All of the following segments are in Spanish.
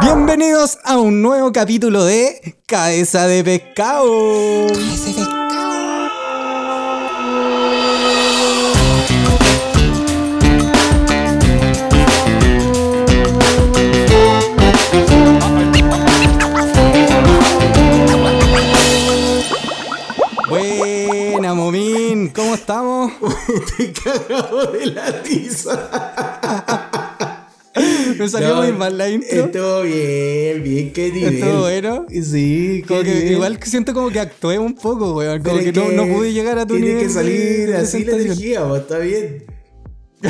Bienvenidos a un nuevo capítulo de Cabeza de Pescado. Buena, Momín, ¿cómo estamos? Te cagado de la tiza. Me salió No, muy mal la intro. Estuvo bien, bien, qué nivel. ¿Estuvo bueno? Sí, Como que nivel. igual que siento como que actué un poco, weón. Como que, no, no pude llegar a tu tiene nivel. que de- salir de así la presentación. energía, vos, está bien.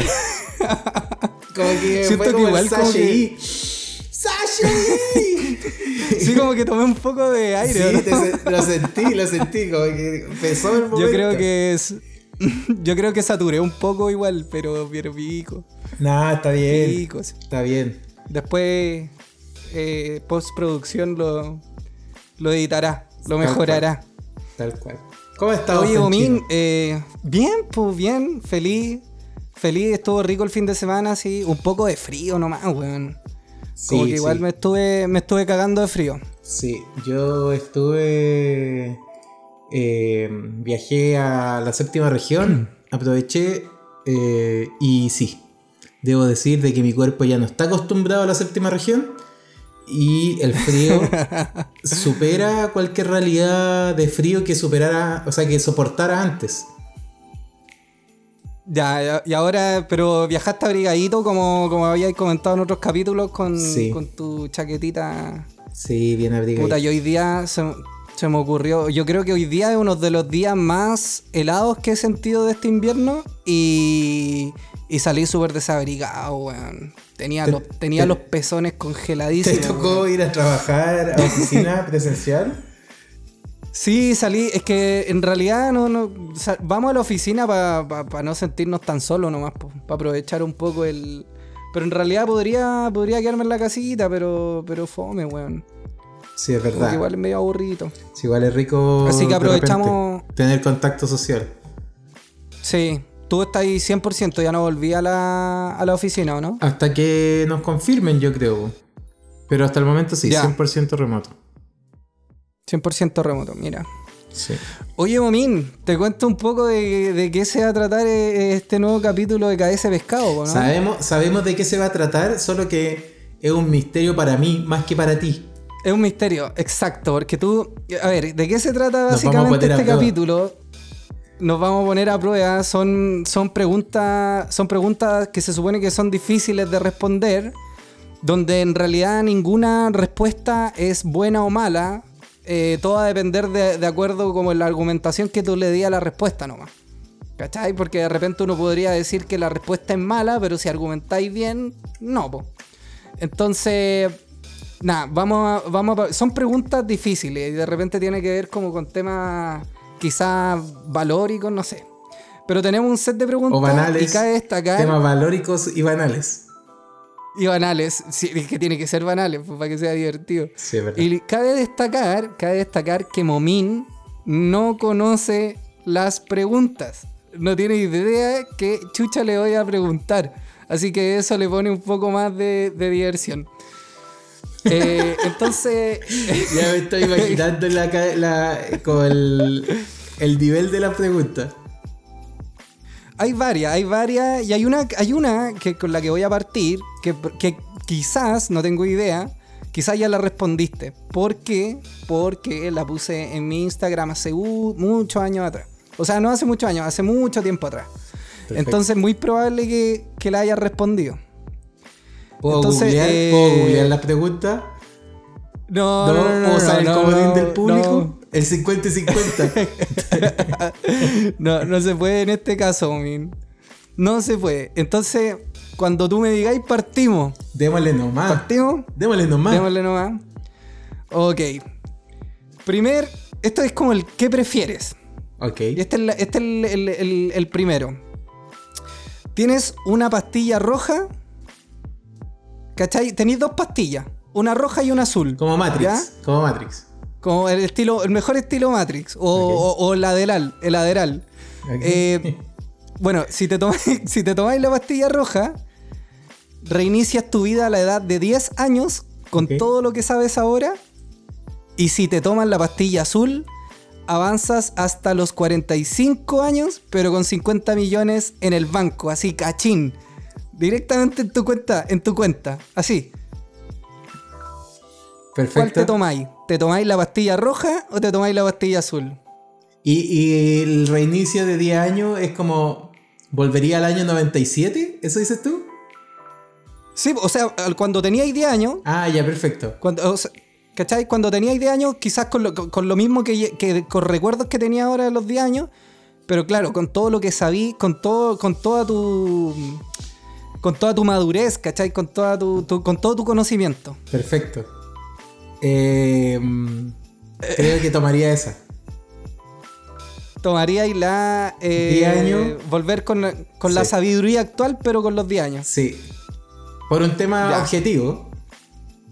como que Siento fue que como igual el como que- y- ¡Sasha y- Sí, como que tomé un poco de aire. Sí, ¿no? te se- lo sentí, lo sentí, como que empezó el momento. Yo creo que es. Yo creo que saturé un poco igual, pero pero pico. Nah, está bien. Está bien. Después, eh, postproducción lo, lo editará, lo Tal mejorará. Tal cual. ¿Cómo estás, Oye, Domín, eh, bien, pues bien, feliz. Feliz, estuvo rico el fin de semana, sí. Un poco de frío nomás, weón. Como Sí, que igual me estuve, me estuve cagando de frío. Sí, yo estuve. eh, viajé a la séptima región, aproveché eh, y sí, debo decir de que mi cuerpo ya no está acostumbrado a la séptima región y el frío supera cualquier realidad de frío que superara, o sea, que soportara antes. Ya, y ahora, pero viajaste abrigadito como, como habíais comentado en otros capítulos con, Sí. con tu chaquetita. Sí, bien abrigado. Puta, y hoy día se, se me ocurrió. Yo creo que hoy día es uno de los días más helados que he sentido de este invierno. Y, y salí súper desabrigado, weón. Tenía, Te- los, tenía te- los pezones ¿Te congeladísimos. tocó weón. ir a trabajar a oficina presencial? Sí, salí. Es que en realidad no, no vamos a la oficina para no sentirnos tan solos nomás, para aprovechar un poco el. Pero en realidad podría, podría quedarme en la casita, pero, pero fome, weón. Sí, es verdad. igual es medio aburrido. Sí, igual es rico. Así que repente aprovechamos- tener contacto social. Sí, tú estás ahí 100%, ya no volví a la, a la oficina, ¿o no? Hasta que nos confirmen, yo creo. Pero hasta el momento sí, Ya. 100% remoto. 100% remoto, mira. Sí. Oye, Momín, te cuento un poco de, de qué se va a tratar eh, este nuevo capítulo de KS Pescado, ¿no? Sabemos, sabemos de qué se va a tratar, solo que es un misterio para mí más que para ti. Es un misterio, exacto, porque tú... A ver, ¿de qué se trata básicamente este capítulo? Nos vamos a poner a prueba. Son, son, preguntas, son preguntas que se supone que son difíciles de responder, donde en realidad ninguna respuesta es buena o mala. eh, todo va a depender de, acuerdo como en la argumentación que tú le di a la respuesta nomás. ¿Cachai? Porque de repente uno podría decir que la respuesta es mala, pero si argumentáis bien, no. Entonces, nada, vamos a, vamos a- Son preguntas difíciles y de repente tiene que ver como con temas quizás valóricos, no sé. Pero tenemos un set de preguntas O banales. y cabe destacar... Temas valóricos y banales. Y banales, sí, es que tiene que ser banales pues, para que sea divertido. Sí, verdad. Y cabe destacar, cabe destacar que Momín no conoce las preguntas. No tiene idea qué chucha le voy a preguntar. Así que eso le pone un poco más de, de diversión. Eh, entonces, Ya me estoy imaginando la, la, con el, el nivel de la pregunta. hay varias, hay varias. Y hay una, hay una que, con la que voy a partir, que, que quizás, no tengo idea, quizás ya la respondiste. ¿Por qué? Porque la puse en mi Instagram hace uh, muchos años atrás. O sea, no hace muchos años, hace mucho tiempo atrás. Perfecto. Entonces, muy probable que, que la haya respondido. ¿Puedo, Entonces, googlear, eh, ¿Puedo googlear la pregunta? No, ¿No? no, no, no, ¿Puedo usar el comodín del público? El 50 y 50. No, no se puede en este caso, Min. No se puede. Entonces, cuando tú me digáis partimos, Démosle nomás. partimos, Démosle nomás. démosle nomás. Ok. Primer, esto es como el ¿qué prefieres? Ok. Este es, la- este es el, el- el- el primero. Tienes una pastilla roja. ¿Cachai? Tenéis dos pastillas. Una roja y una azul. Como Matrix. ¿ya? Como Matrix. Como el estilo, el mejor estilo Matrix. O, o lateral. El lateral. Eh, bueno, si te, tomáis, si te tomáis la pastilla roja, reinicias tu vida a la edad de 10 años con todo lo que sabes ahora. Y si te tomas la pastilla azul, avanzas hasta los 45 años, pero con 50 millones en el banco, así cachín. Directamente en tu cuenta, en tu cuenta, así. ¿Cuál Perfecto. te tomáis? ¿Te tomáis la pastilla roja o te tomáis la pastilla azul? y, y el reinicio de 10 años es como. ¿Volvería al año 97? ¿Eso dices tú? Sí, o sea, cuando teníais 10 años, Ah, ya, perfecto. Cuando, o sea, ¿Cachai? Cuando teníais 10 años, quizás con lo, con- con lo mismo que, que con recuerdos que tenía ahora de los 10 años, pero claro, con todo lo que sabí, con todo, con toda tu. Con toda tu madurez, ¿cachai? Con toda tu, tu- con todo tu conocimiento. Perfecto. Eh, creo que tomaría esa. Tomaríais la. eh, 10 años. Volver con, la- con la sabiduría actual, pero con los 10 años. Sí. Por un tema Ya. objetivo,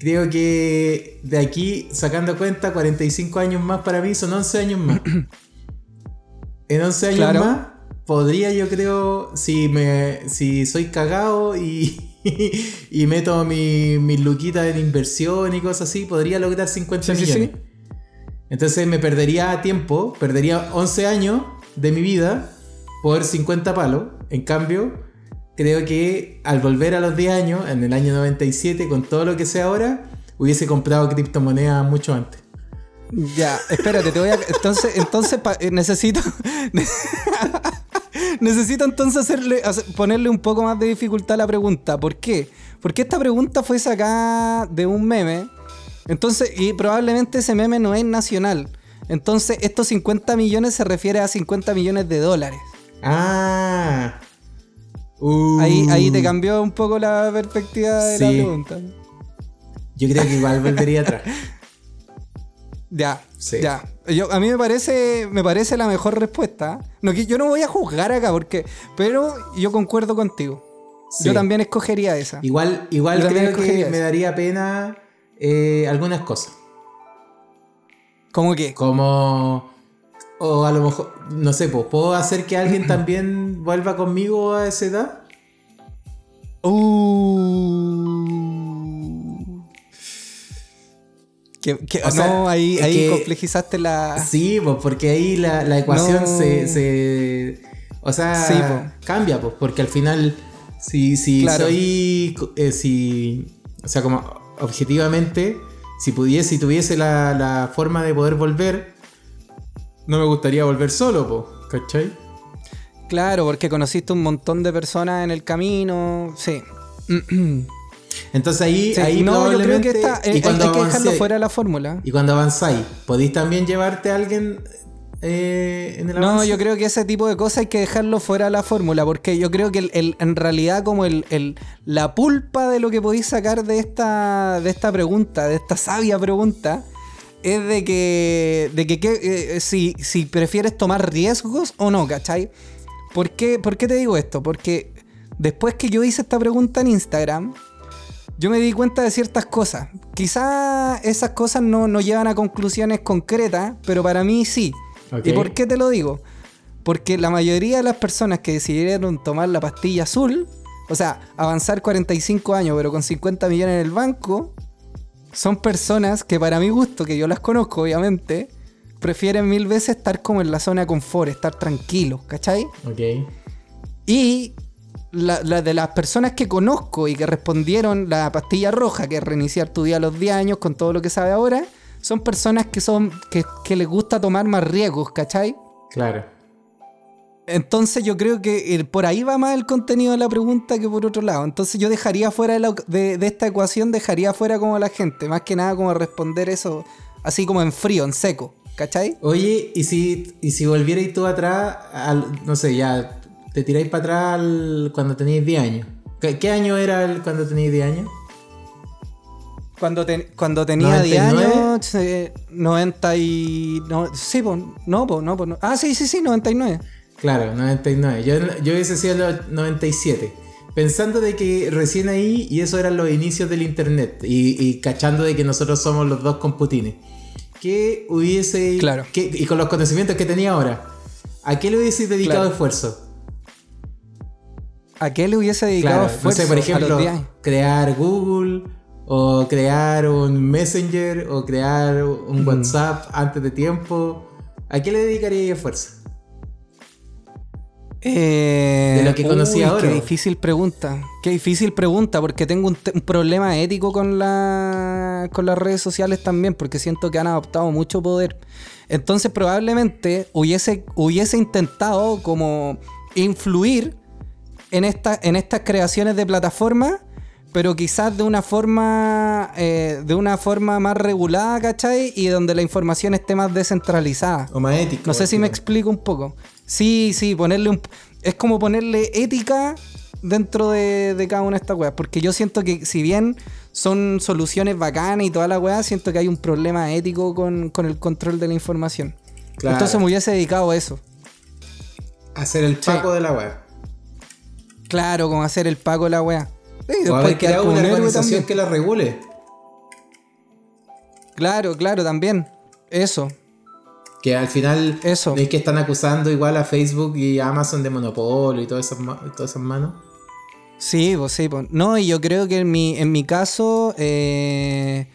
creo que de aquí, sacando cuenta, 45 años más para mí son 11 años más. en 11 años Claro. más, podría yo creo, si, me, si soy cagado y, y meto mi, mis luquitas en inversión y cosas así, podría lograr 50 Sí, sí, millones. sí. Entonces me perdería tiempo, perdería 11 años de mi vida por 50 palos. En cambio, creo que al volver a los 10 años, en el año 97, con todo lo que sé ahora, hubiese comprado criptomonedas mucho antes. Ya, espérate, te voy a. Entonces, entonces pa- eh, necesito. necesito entonces hacerle, hacer- ponerle un poco más de dificultad a la pregunta. ¿Por qué? Porque esta pregunta fue sacada de un meme. Entonces, y probablemente ese meme no es nacional. Entonces, estos 50 millones se refiere a 50 millones de dólares. Ah. Uh. Ahí, ahí te cambió un poco la perspectiva de la pregunta. Yo creo que igual volvería atrás. Ya, Sí. ya. Yo, a mí me parece, me parece la mejor respuesta. No, yo no voy a juzgar acá, porque, pero yo concuerdo contigo. Sí. Yo también escogería esa. Igual, igual Yo creo que me daría pena eh, algunas cosas. ¿Cómo que? Como. O a lo mejor, no sé, pues, ¿puedo hacer que alguien también vuelva conmigo a esa edad? Uh. Que, que- O sea, no, ahí, ahí que- complejizaste la. Sí, pues, porque ahí la, la ecuación No. se, se- O sea, Sí, po. cambia, pues, porque al final, si, si Claro. soy. eh, si, o sea, como objetivamente, si pudiese, si tuviese la, la forma de poder volver, no me gustaría volver solo, pues, ¿cachai? Claro, porque conociste un montón de personas en el camino. Sí. Entonces ahí, Sí, ahí no, yo creo probablemente. que está, y eh, hay, cuando hay que dejarlo avancé- fuera de la fórmula. Y cuando avanzáis, ¿podéis también llevarte a alguien eh, en el No, avance? yo creo que ese tipo de cosas hay que dejarlo fuera de la fórmula, porque yo creo que el- el- en realidad como el, el- la pulpa de lo que podéis sacar de esta, de esta pregunta, de esta sabia pregunta, es de que, de que, que, eh, si, si prefieres tomar riesgos o no, ¿cachai? ¿Por qué, ¿Por qué te digo esto? Porque después que yo hice esta pregunta en Instagram, yo me di cuenta de ciertas cosas. Quizás esas cosas no, no llevan a conclusiones concretas, pero para mí sí. ¿Y por qué te lo digo? Porque la mayoría de las personas que decidieron tomar la pastilla azul, o sea, avanzar 45 años pero con 50 millones en el banco, son personas que para mi gusto, que yo las conozco obviamente, prefieren mil veces estar como en la zona de confort, estar tranquilos, ¿cachai? Ok. Y la, la de las personas que conozco y que respondieron la pastilla roja, que es reiniciar tu día a los 10 años con todo lo que sabe ahora, son personas que son que, que les gusta tomar más riesgos, ¿cachai? Claro. Entonces yo creo que eh, por ahí va más el contenido de la pregunta que por otro lado. Entonces yo dejaría fuera de, la- de- de esta ecuación, dejaría fuera como a la gente, más que nada como responder eso así como en frío, en seco, ¿cachai? Oye, ¿y si, y si volvierais tú atrás, al, no sé, ya te tiráis para atrás al- cuando teníais 10 años? ¿Qué, qué año era el cuando teníais 10 años? Cuando, ten- cuando tenía 10 ¿99? años, eh, 90 y... No, sí, pues, no, pues, no, pues, no. Ah, sí, sí, sí, 99. Claro, 99. Yo, yo hubiese sido los 97. Pensando de que recién ahí, y eso eran los inicios del internet, y, y cachando de que nosotros somos los dos con Putines. ¿Qué hubiese... Claro. qué- y con los conocimientos que tenía ahora, ¿a qué le hubiese dedicado Claro. esfuerzo? ¿A qué le hubiese dedicado Claro, no sé, por ejemplo, los 10 años? crear Google, o crear un Messenger, o crear un Mm. WhatsApp antes de tiempo. ¿A qué le dedicaría esfuerzo? Eh, De lo que conocí uy, ahora. Qué difícil pregunta. Qué difícil pregunta, porque tengo un, un problema ético con, la, con las redes sociales también, porque siento que han adoptado mucho poder. Entonces, probablemente hubiese, hubiese intentado como influir en, esta, en estas creaciones de plataformas, pero quizás de una forma eh, de una forma más regulada, ¿cachai? Y donde la información esté más descentralizada. O más ético. No sé si me explico un poco. Sí, sí, ponerle un... Es como ponerle ética dentro de, de cada una de estas weas. Porque yo siento que si bien son soluciones bacanas y toda la wea, siento que hay un problema ético con, con el control de la información. Claro. Entonces me hubiese dedicado a eso. Hacer el paco de la web. Claro, con hacer el pago la. Y O después como una organización que la regule. Claro, claro, también. Eso. Que al final Eso. es que están acusando igual a Facebook y a Amazon de monopolio y todas esas, todas esas manos. Sí, pues sí, pues. No, y yo creo que en mi, en mi caso, eh,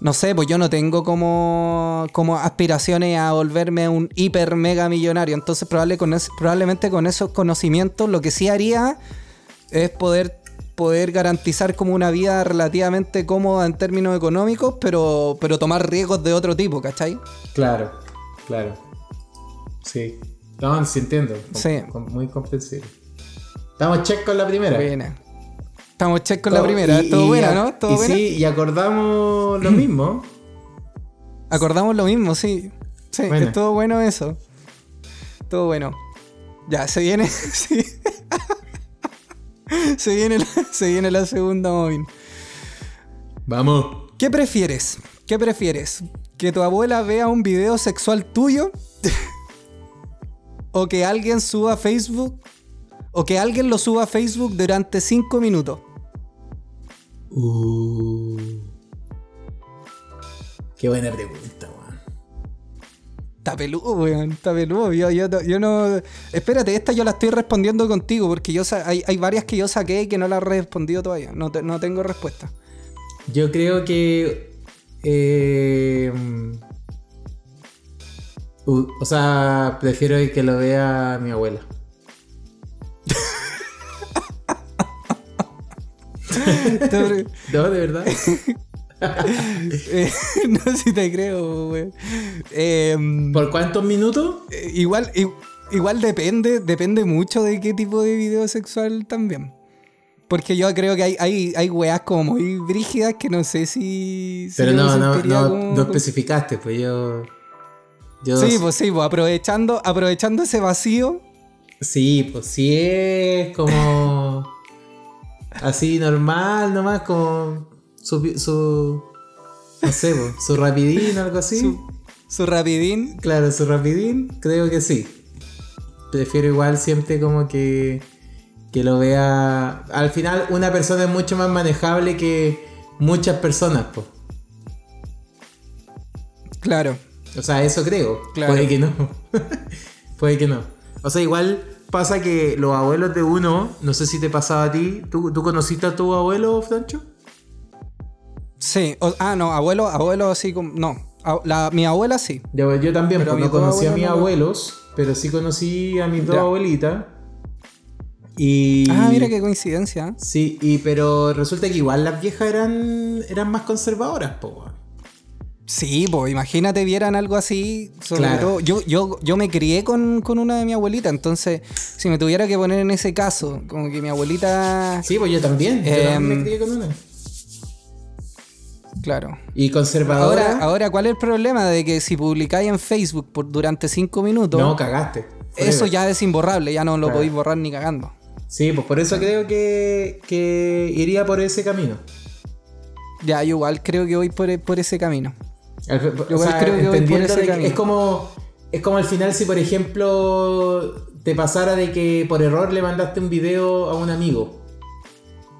no sé, pues yo no tengo como, como aspiraciones a volverme un hiper mega millonario. Entonces probable con es- probablemente con esos conocimientos lo que sí haría es poder, poder garantizar como una vida relativamente cómoda en términos económicos, pero, pero tomar riesgos de otro tipo, ¿cachai? Claro, claro. Sí. No, sí entiendo. Com- Sí. com- muy comprensible. Estamos check con la primera. Buena. Estamos check con la Todo- primera. y- Todo y buena, ¿no? Todo y buena. sí, y acordamos lo mismo. Acordamos lo mismo, sí. Sí, Buena. estuvo bueno eso. Estuvo bueno. Ya, se viene. sí. se, viene la, se viene la segunda móvil. Vamos. ¿Qué prefieres? ¿Qué prefieres? ¿Que tu abuela vea un video sexual tuyo? ¿O que alguien suba a Facebook? ¿O que alguien lo suba a Facebook durante 5 minutos? Uh. Qué buena pregunta, weón. Está peludo, weón. Está peludo. Yo, yo, no- yo no. Espérate, esta yo la estoy respondiendo contigo porque yo sa- hay, hay varias que yo saqué y que no las he respondido todavía. No, te- no tengo respuesta. Yo creo que. eh, uh, o sea, prefiero que lo vea mi abuela. No, de verdad. eh, no sé si te creo, weón. Em, ¿Por cuántos minutos? eh, igual, igual depende, depende mucho de qué tipo de video sexual también. Porque yo creo que hay, hay, hay weas como muy brígidas que no sé si. si Pero no, no, sentiría no, como- no especificaste, pues yo. yo Sí, pues sí, pues aprovechando, aprovechando ese vacío. Sí, pues sí es como. Así normal, nomás, como. Su. su no sé, su rapidín, algo así. Su, su rapidín. Claro, su rapidín, creo que sí. Prefiero igual siempre como que. que lo vea. Al final, una persona es mucho más manejable que muchas personas, pues. Claro. O sea, eso creo. Claro. Puede que no. Puede que no. O sea, igual pasa que los abuelos de uno, no sé si te pasaba a ti. ¿Tú, tú conociste a tu abuelo, Francho? Sí. o- ah, no, abuelo, abuelo así como. No. la- mi abuela sí. Yo, yo también, Pero pues, no conocí a mis no- abuelos, pero sí conocí a mis dos abuelitas. Y. Ah, mira qué coincidencia. Sí, y, pero resulta que igual las viejas eran, eran más conservadoras, po. Sí, pues imagínate vieran algo así. Sobre Claro. todo, yo, yo, yo me crié con, con una de mi abuelita, entonces si me tuviera que poner en ese caso, como que mi abuelita. Sí, pues yo también. Yo Em, también me crié con una. Claro. Y conservadora. Ahora, ahora, ¿cuál es el problema de que si publicáis en Facebook por, durante 5 minutos, no, cagaste. eso ya es imborrable, ya no lo Claro. podéis borrar ni cagando. Sí, pues por eso creo que, que iría por ese camino. Ya, yo igual creo que voy por, por ese camino. Al- o sea, creo que entendiendo de que es como es como al final si por ejemplo te pasara de que por error le mandaste un video a un amigo.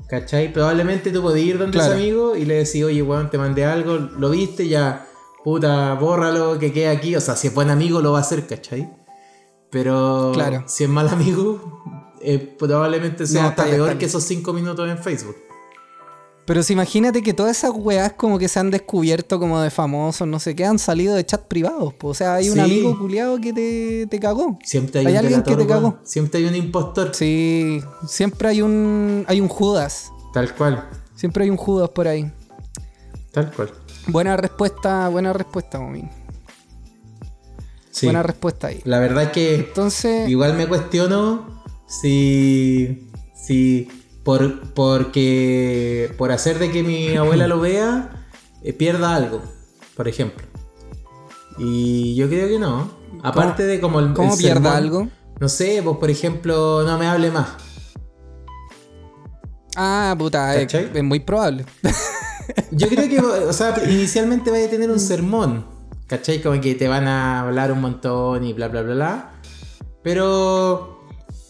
¿Cachai? Probablemente tú podías ir donde Claro. ese amigo y le decís, oye, weón, te mandé algo, lo viste, ya, puta, bórralo, que quede aquí. O sea, si es buen amigo lo va a hacer, ¿cachai? Pero Claro. si es mal amigo, eh, probablemente sea No, hasta peor que esos cinco minutos en Facebook. Pero si imagínate que todas esas weas como que se han descubierto como de famosos, no sé qué, han salido de chat privados. po. O sea, hay un Sí. amigo culiado que te, te cagó. Siempre hay, Hay un alguien que te cagó. Siempre hay un impostor. Sí, siempre hay un hay un Judas. Tal cual. Siempre hay un Judas por ahí. Tal cual. Buena respuesta, buena respuesta, Momin. Sí. Buena respuesta ahí. La verdad es que Entonces, igual me cuestiono si. si. Por. porque. por hacer de que mi abuela lo vea, eh, pierda algo, por ejemplo. Y yo creo que no. Aparte de como el. ¿cómo el pierda sermón, algo? No sé, pues por ejemplo, no me hable más. Ah, puta, es, ¿Cachai? es muy probable. Yo creo que, o sea, inicialmente vaya a tener un sermón, ¿cachai? Como que te van a hablar un montón y bla, bla, bla, bla. Pero,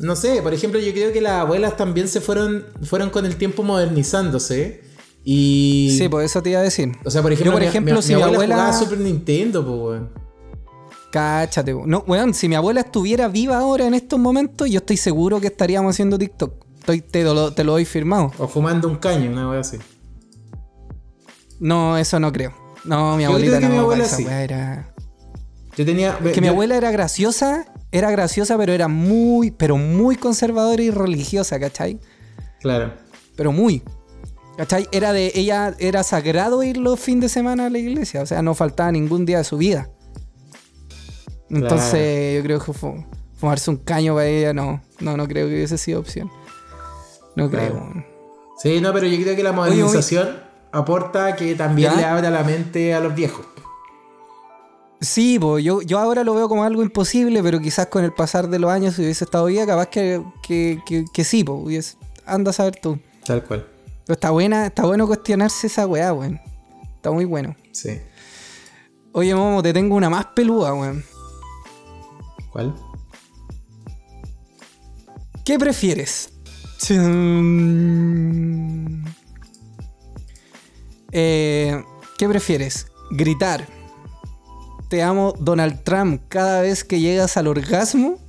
no sé, por ejemplo, yo creo que las abuelas también se fueron, fueron con el tiempo modernizándose. Y... Sí, pues eso te iba a decir. O sea, por ejemplo, Yo, por ejemplo, mi, si mi mi abuela, jugaba Super Nintendo, pues, weón. Cáchate, no, weón, si mi abuela estuviera viva ahora en estos momentos, yo estoy seguro que estaríamos haciendo TikTok. Estoy, te, lo, te lo doy firmado. O fumando un caño, una wea así. No, eso no creo. No, mi Yo abuelita creo que no. mi abuela sí. weá era. Yo tenía... Que mi abuela era graciosa, era graciosa, pero era muy, pero muy conservadora y religiosa, ¿cachai? Claro. Pero muy. ¿Cachai? Era de, ella era sagrado ir los fines de semana a la iglesia, o sea, no faltaba ningún día de su vida. Entonces, yo creo que fu- fumarse un caño para ella, no, no, no creo que hubiese sido opción. No creo. Claro. Sí, no, pero yo creo que la modernización aporta que también ¿Ya? le abra la mente a los viejos. Sí, pues yo, yo ahora lo veo como algo imposible, pero quizás con el pasar de los años, si hubiese estado viva, capaz que, que, que, que sí, pues hubiese. Anda a saber tú. Tal cual. Pero está buena, está bueno cuestionarse esa weá, weón. Está muy bueno. Sí. Oye, Momo, te tengo una más peluda, weón. ¿Cuál? ¿Qué prefieres? Eh, ¿Qué prefieres? ¿Gritar? Te amo Donald Trump cada vez que llegas al orgasmo?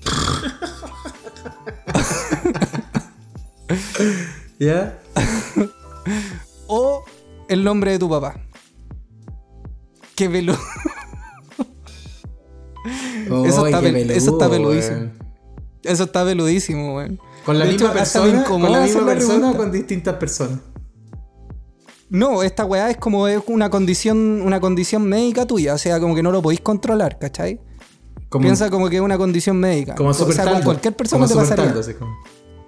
¿Ya? ¿O el nombre de tu papá? Qué peludo. Eso está pel- eso está peludísimo. Eso está peludísimo, weón. ¿Con la De misma hecho, persona? ¿Con la misma persona o con distintas personas? No, esta weá es como es una condición, una condición médica tuya, o sea, como que no lo podéis controlar, ¿cachai? Como, Piensa como que es una condición médica. como o super con taldo. cualquier persona como te pasaría. taldo, así como.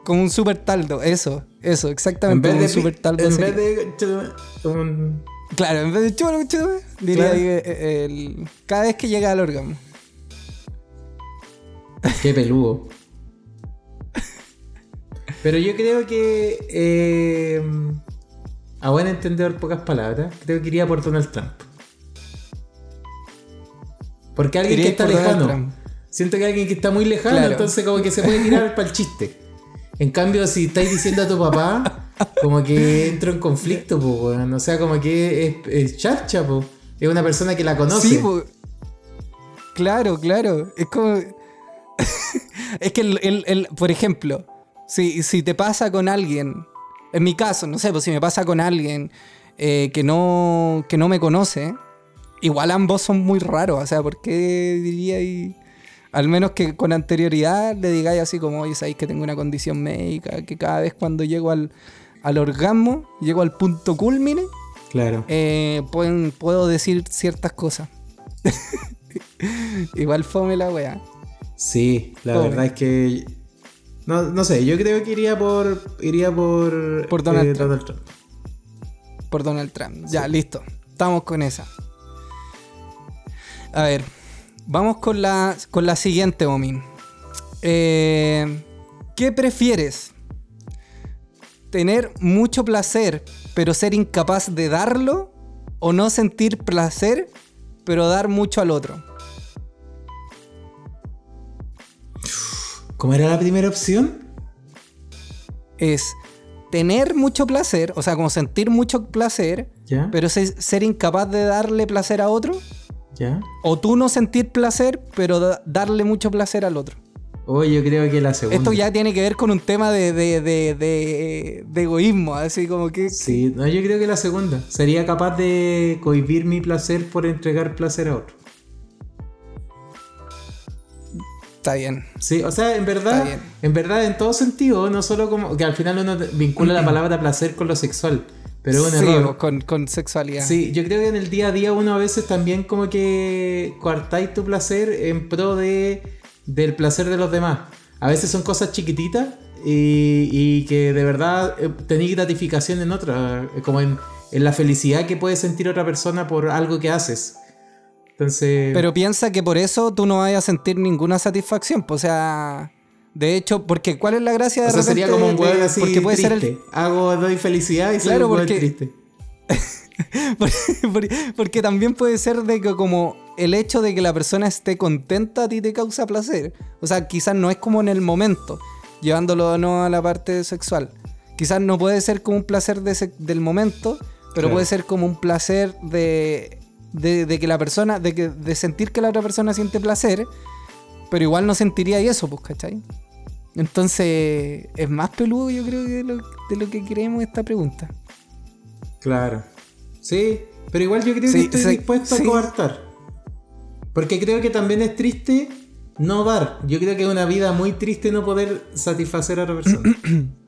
Como un super taldo, eso, eso, En exactamente. vez como de, un super taldo. en sería. vez de un- Claro, en vez de chulo, chulo, diría Claro. que, eh, el- cada vez que llega al orgasmo. Qué peludo. Pero yo creo que. eh, a buen entendedor, pocas palabras. Creo que iría por Donald Trump. Porque alguien que está lejano. Siento que alguien que está muy lejano, Claro. entonces como que se puede tirar para el chiste. En cambio, si estáis diciendo a tu papá, como que entro en conflicto, pues, weón. O sea, como que es, es charcha, pues. Es una persona que la conoce. Sí, po. claro, claro. Es como. es que, el, el- el- por ejemplo, si, si te pasa con alguien, en mi caso, no sé, pues si me pasa con alguien eh, que, no, que no me conoce, igual ambos son muy raros. O sea, ¿por qué diría y Al menos que con anterioridad le digáis así como, oye, sabéis que tengo una condición médica, que cada vez cuando llego al, al orgasmo, llego al punto culmine, Claro. eh, pueden- puedo decir ciertas cosas. Igual fome la wea. Sí, la verdad es que. No, no sé, yo creo que iría por. Iría por. Por Donald eh, Trump. Donald Trump. Por Donald Trump. Ya, listo. Estamos con esa. A ver. Vamos con la, con la siguiente, Omin. Eh, ¿Qué prefieres? ¿Tener mucho placer pero ser incapaz de darlo, o no sentir placer, pero dar mucho al otro. ¿Cómo era la primera opción? Es tener mucho placer, o sea, como sentir mucho placer, ¿Ya? pero se- ser incapaz de darle placer a otro, ¿Ya? o tú no sentir placer, pero da- darle mucho placer al otro. Oh, yo creo que la segunda. Esto ya tiene que ver con un tema de, de- de- de- de egoísmo, así como que... Sí, no, yo creo que la segunda. Sería capaz de cohibir mi placer por entregar placer a otro. Está bien. Sí, o sea, en verdad, en verdad, en todo sentido, no solo como que al final uno vincula la palabra placer con lo sexual, pero es un Sí, error. con, con sexualidad. Sí, yo creo que en el día a día uno a veces también como que coartáis tu placer en pro de del placer de los demás. A veces son cosas chiquititas y, y que de verdad eh, tenéis gratificación en otra, eh, como en, en la felicidad que puede sentir otra persona por algo que haces. Entonces, Pero piensa que por eso tú no vayas a sentir ninguna satisfacción. O sea, de hecho, porque ¿cuál es la gracia de o sea, sería repente como un weón así Porque puede triste. ser el, Hago, doy felicidad y soy Claro, un weón porque- triste. Por- por- Porque también puede ser de que como el hecho de que la persona esté contenta a ti te causa placer. O sea, quizás no es como en el momento, llevándolo no a la parte sexual. Quizás no puede ser como un placer de ese- del momento, pero Claro. puede ser como un placer de, de, de que la persona, de, que, de sentir que la otra persona siente placer, pero igual no sentiría eso, pues, ¿cachai? Entonces, es más peludo yo creo de lo, de lo que creemos esta pregunta. Claro. Sí, pero igual yo creo Sí, que estoy sí, dispuesto sí. a coartar. Porque creo que también es triste no dar. Yo creo que es una vida muy triste no poder satisfacer a otra persona.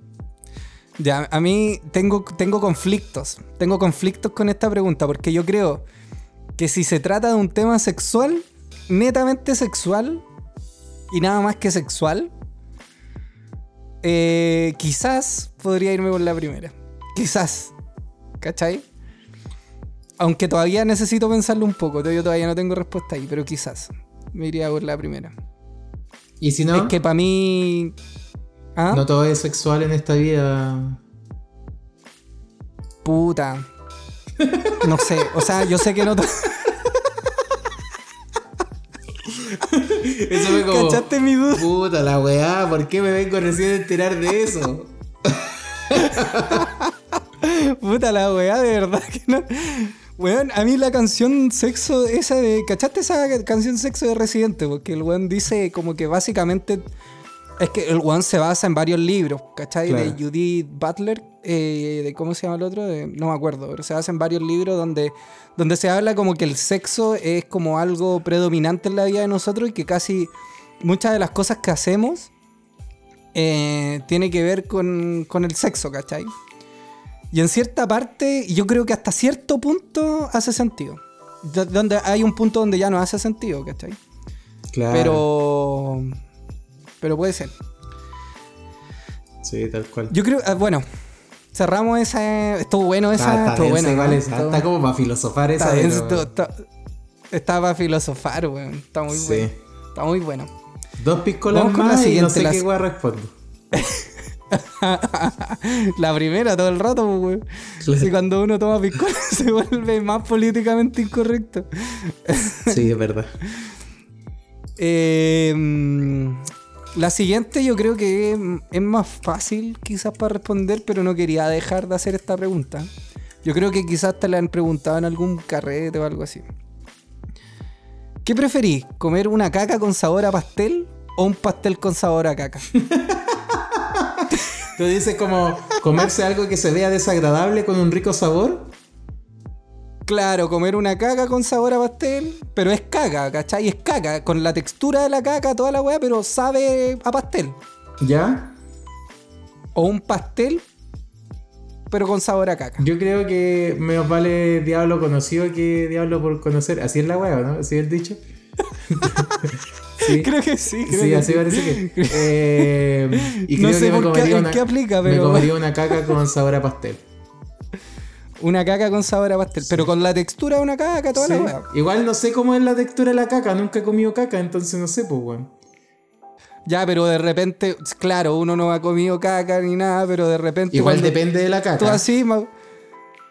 Ya, a mí tengo, tengo conflictos. Tengo conflictos con esta pregunta porque yo creo que si se trata de un tema sexual, netamente sexual, y nada más que sexual, eh, quizás podría irme por la primera. Quizás. ¿Cachai? Aunque todavía necesito pensarlo un poco. Yo todavía no tengo respuesta ahí, pero quizás me iría por la primera. y si no, Es que para mí... ¿Ah? no todo es sexual en esta vida. Puta. No sé, o sea, yo sé que no. Eso fue como. ¿Cachaste mi duda? Puta la weá, ¿por qué me vengo recién a enterar de eso? Puta la weá, de verdad que no. Weón, a mí la canción sexo, esa de. ¿Cachaste esa canción sexo de Residente? Porque el weón dice como que básicamente. Es que el weón se basa en varios libros, ¿cachai? Claro. De Judith Butler, eh, de ¿cómo se llama el otro? De- no me acuerdo, pero se basa en varios libros donde, donde se habla como que el sexo es como algo predominante en la vida de nosotros y que casi muchas de las cosas que hacemos eh, tiene que ver con, con el sexo, ¿cachai? Y en cierta parte, yo creo que hasta cierto punto hace sentido. D- Donde hay un punto donde ya no hace sentido, ¿cachai? Claro. Pero. Pero puede ser. Sí, tal cual. Yo creo, ah, bueno, cerramos esa. Estuvo bueno esa. Está, está estuvo bueno. está como para filosofar esa. denso, pero- está- Está para filosofar, weón. Está muy Sí. bueno. Está muy bueno. Dos piscolas con la más y no sé la- qué weá respondo. la primera todo el rato, pues, weón. Claro. Si cuando uno toma piscola se vuelve más políticamente incorrecto. Sí, es verdad. Eh, la siguiente yo creo que es más fácil quizás para responder, pero no quería dejar de hacer esta pregunta. Yo creo que quizás te la han preguntado en algún carrete o algo así. ¿Qué preferís? ¿Comer una caca con sabor a pastel o un pastel con sabor a caca? Tú dices como comerse algo que se vea desagradable con un rico sabor. Claro, comer una caca con sabor a pastel, pero es caca, ¿cachai? Es caca, con la textura de la caca, toda la weá, pero sabe a pastel. ¿Ya? O un pastel, pero con sabor a caca. Yo creo que me vale diablo conocido que diablo por conocer. Así es la weá, ¿no? Así es el dicho. sí. Creo que sí, creo Sí, que así sí. parece que. Eh, y No creo sé que me por qué- comería en una, qué aplica, Me pero- comería una caca con sabor a pastel. Una caca con sabor a pastel, pero con la textura de una caca, toda la weá. Igual no sé cómo es la textura de la caca. Nunca he comido caca, entonces no sé, pues, weón. Ya, pero de repente, claro, uno no ha comido caca ni nada, pero de repente. Igual depende de la Tú caca. así, ma-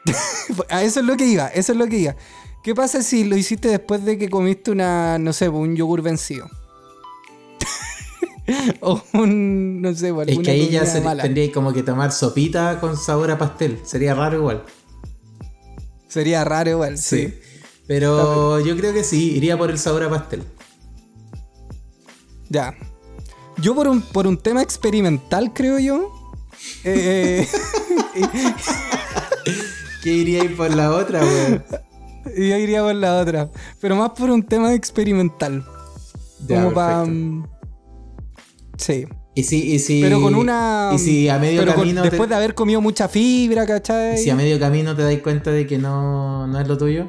A eso es lo que iba, eso es lo que iba. ¿Qué pasa si lo hiciste después de que comiste una, no sé, un yogur vencido? o un, no sé, Es alguna que ahí ya se tendría como que tomar sopita con sabor a pastel. Sería raro igual. Sería raro igual, sí. Sí. Pero yo creo que sí, iría por el sabor a pastel. Ya. Yo por un, por un tema experimental, creo yo. eh, ¿Qué iría a ir por la otra, weón? yo iría por la otra. Pero más por un tema experimental. Ya, como para. perfecto. sí. Y si, y si, Pero con una. Y si a medio pero con- camino. te- después de haber comido mucha fibra, y ¿cachai? si a medio camino te das cuenta de que no, no es lo tuyo.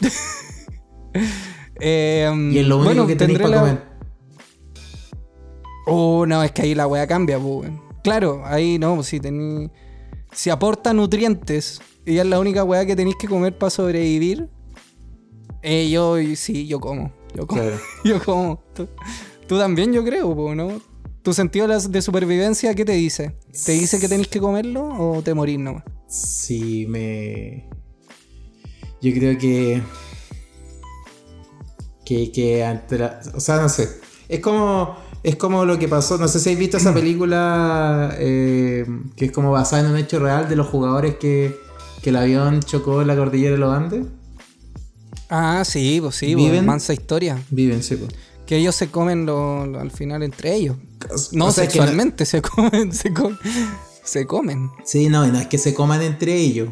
Eh, Y es lo único bueno, que tenéis para la- comer. Oh, no, es que ahí la weá cambia, pues. Claro, ahí no, si tení. Si aporta nutrientes y es la única weá que tenéis que comer para sobrevivir. Eh, yo sí, yo como. Yo como. Claro. yo como. Tú, también, yo creo, ¿no? ¿Tu sentido de supervivencia qué te dice? ¿Te dice que tenéis que comerlo o te morís nomás? Sí, me. Yo creo que. Que, que O sea, no sé. Es como. Es como lo que pasó. No sé si habéis visto esa película. eh, que es como basada en un hecho real de los jugadores que. Que el avión chocó en la cordillera de los Andes. Ah, sí, pues sí, pues, ¿Viven? mansa historia. Viven, sí, pues. Que ellos se comen lo- lo- al final entre ellos. No O sea, que no- sexualmente, se comen, se comen. Se comen. Sí, no, no es que se coman entre ellos.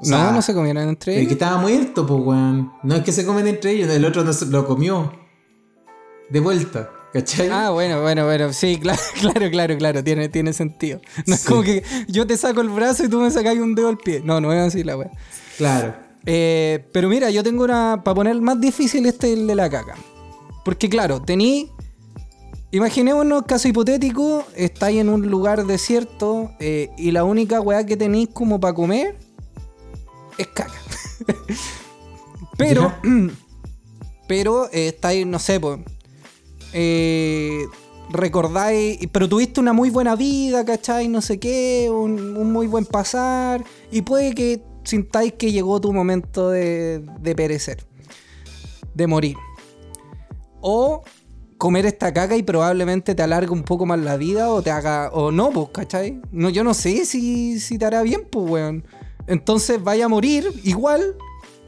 O sea, no, no se comieron entre El que ellos. estaba muerto, pues, weón. No es que se comen entre ellos, el otro no se lo comió. De vuelta, ¿cachai? Ah, bueno, bueno, bueno. Sí, claro, claro, claro, claro. Tiene, tiene sentido. No es como que yo te saco el brazo y tú me sacas un dedo al pie. No, no es así la wea. Claro. Eh, pero mira, yo tengo una. Para poner más difícil este el de la caca. Porque claro, tení. Imaginémonos, caso hipotético, estáis en un lugar desierto eh, y la única weá que tenéis como para comer es caca. pero, pero eh, estáis, no sé, pues. eh, recordáis, pero tuviste una muy buena vida, ¿cachai? No sé qué, un, un muy buen pasar, y puede que sintáis que llegó tu momento de, de perecer, de morir. O comer esta caca y probablemente te alargue un poco más la vida o te haga, o no, pues, ¿cachai? No, yo no sé si, si te hará bien, pues, weón. Entonces vaya a morir igual,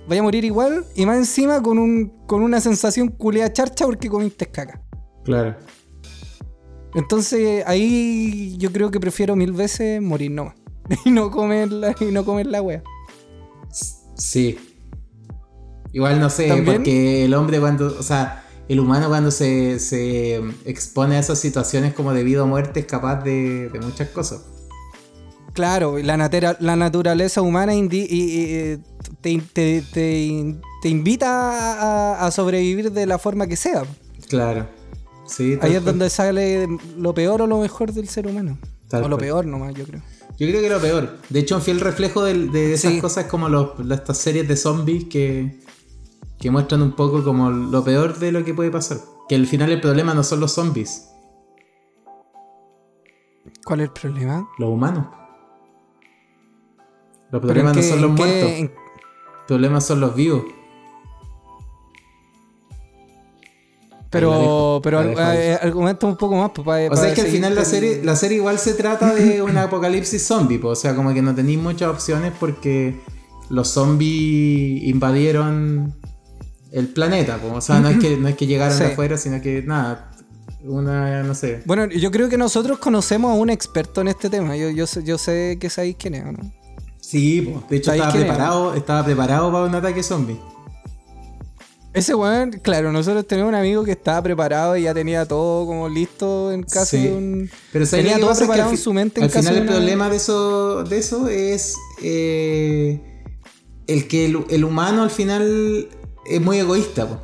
vaya a morir igual, y más encima con, un, con una sensación culea charcha porque comiste caca. Claro. Entonces ahí yo creo que prefiero mil veces morir nomás. Y no comer la, y no comer la wea. Sí. Igual no sé, ¿También? porque el hombre cuando, o sea, el humano cuando se, se expone a esas situaciones como de vida o muerte es capaz de, de muchas cosas. Claro, la, natera- la naturaleza humana indi- y- y- te, te- te- te invita a, a sobrevivir de la forma que sea. Claro. Sí, Ahí es cual. donde sale lo peor o lo mejor del ser humano. Tal o lo cual. peor nomás, yo creo. Yo creo que lo peor. De hecho, un fiel reflejo de, esas Sí. cosas como los, estas series de zombies que, que muestran un poco como lo peor de lo que puede pasar. Que al final el problema no son los zombies, ¿Cuál es el problema? los humanos. Los problemas no qué- son los qué- muertos, los problemas son los vivos. Pero pero eh, argumenta un poco más. pues, para- O sea, es que al final la serie, la serie igual se trata de un apocalipsis zombie, po. o sea, como que no tenéis muchas opciones porque los zombies invadieron el planeta, po. o sea, no es que, no es que llegaron de afuera, sino que nada, una, no sé. Bueno, yo creo que nosotros conocemos a un experto en este tema. Yo, yo, sé, yo sé que sabéis quién es, ¿o ¿no? Sí, po. de hecho ¿Sabéis estaba es? preparado, estaba preparado para un ataque zombie. Ese weón, claro, nosotros tenemos un amigo que estaba preparado y ya tenía todo como listo en caso Sí. de un. Pero ¿sabes tenía todo preparado en su mente en Al caso final de el una- problema de eso, de eso es eh, el que el, el humano al final es muy egoísta, po,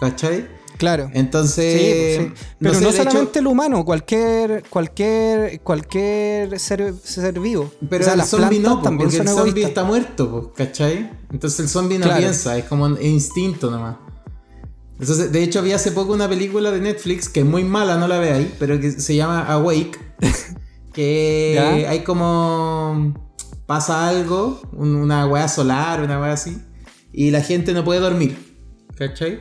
¿cachai? Claro. Entonces, Sí, pues, sí. Pero no, sé, de hecho- solamente el humano, cualquier, cualquier, cualquier ser, ser vivo. pero O sea, el las zombie no, po, porque el zombie está muerto, po, ¿cachai? Entonces el zombie no Claro. piensa, es como instinto nomás. Entonces, de hecho, vi hace poco una película de Netflix que es muy mala, no la veáis, pero que se llama Awake. que ¿Ya? hay como. pasa algo, un- una weá solar, una weá así, y la gente no puede dormir. ¿Cachai?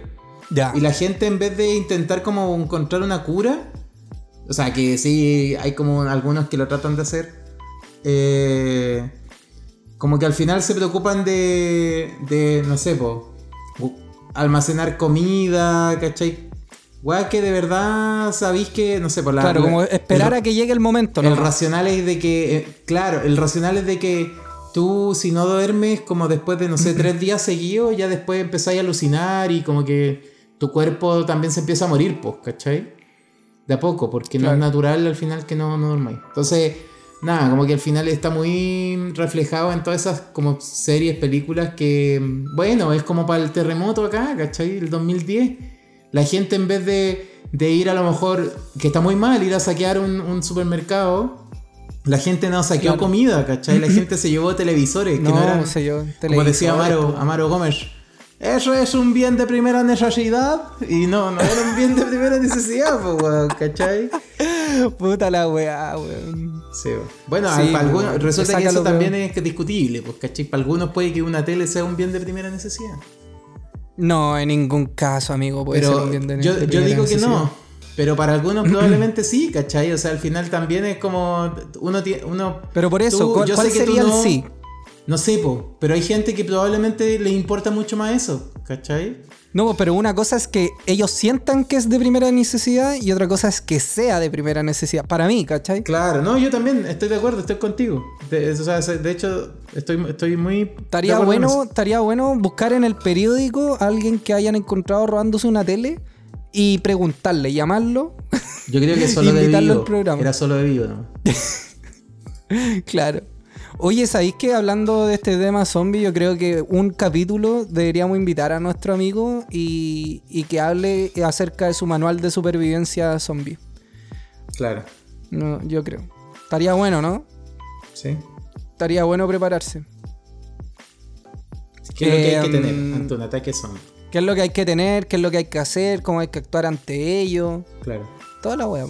Ya. Y la gente en vez de intentar como encontrar una cura, o sea que sí hay como algunos que lo tratan de hacer, eh, como que al final se preocupan de, de no sé, po, almacenar comida, ¿cachai? Weá que de verdad sabéis que, no sé, por la... claro, la- como esperar el- a que llegue el momento, ¿no? el racional es de que, eh, claro, el racional es de que tú si no duermes como después de, no sé, tres días seguidos, ya después empezáis a alucinar y como que tu cuerpo también se empieza a morir, pues, ¿cachai? De a poco, porque no es natural al final que no, no dormáis. Entonces, nada, como que al final está muy reflejado en todas esas como series, películas que, bueno, es como para el terremoto acá, ¿cachai? El 2010. La gente en vez de, de ir a lo mejor, que está muy mal, ir a saquear un, un supermercado, la gente no saqueó Claro. comida, ¿cachai? La gente se llevó televisores, que no, No, eran, como decía Amaro. Amaro Gómez. Eso es un bien de primera necesidad. Y no, no era un bien de primera necesidad, pues, weón, ¿cachai? Puta la weá, weón. Sí, bueno, Sí, para algunos, weón. resulta que eso también es discutible, pues, ¿cachai? Para algunos puede que una tele sea un bien de primera necesidad. No, en ningún caso, amigo, puede ser Pero un bien de yo, de yo primera digo que no. Pero para algunos probablemente sí, ¿cachai? O sea, al final también es como. Uno tiene. Uno, Pero por eso, tú- ¿cuál, yo cuál sé que tú sería no- el sí? No sé, po, pero hay gente que probablemente le importa mucho más eso, ¿cachai? No, pero una cosa es que ellos sientan que es de primera necesidad y otra cosa es que sea de primera necesidad. Para mí, ¿cachai? Claro, no, yo también estoy de acuerdo, estoy contigo. De, o sea, de hecho, estoy, estoy muy. Estaría bueno, estaría bueno buscar en el periódico a alguien que hayan encontrado robándose una tele y preguntarle, llamarlo. Yo creo que solo de vivo. Era solo de vivo, ¿no? claro. Oye, ¿sabéis que hablando de este tema zombie, yo creo que un capítulo deberíamos invitar a nuestro amigo y, y que hable acerca de su manual de supervivencia zombie? Claro. No, yo creo. Estaría bueno, ¿no? Sí. Estaría bueno prepararse. ¿Qué es lo que hay que Em, tener ante un ataque zombie? ¿Qué es lo que hay que tener? ¿Qué es lo que hay que hacer? ¿Cómo hay que actuar ante ello? Claro. Toda la wea.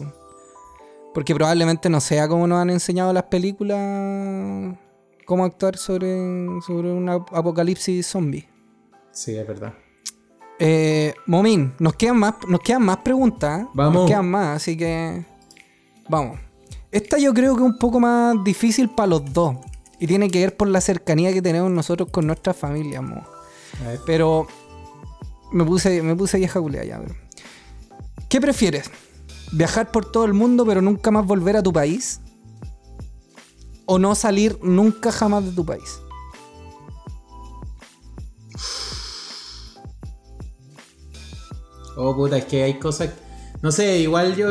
Po. Porque probablemente no sea como nos han enseñado las películas cómo actuar sobre, sobre un ap- apocalipsis zombie. Sí, es verdad. Eh, Momín, nos quedan más, nos quedan más preguntas. ¿eh? Vamos. Nos quedan más, así que. Vamos. Esta yo creo que es un poco más difícil para los dos. Y tiene que ver por la cercanía que tenemos nosotros con nuestras familias, mo. Pero me puse, me puse vieja culea ya, pero. ¿Qué prefieres? ¿Viajar por todo el mundo pero nunca más volver a tu país? ¿O no salir nunca jamás de tu país? Oh, puta, es que hay cosas. No sé, igual yo.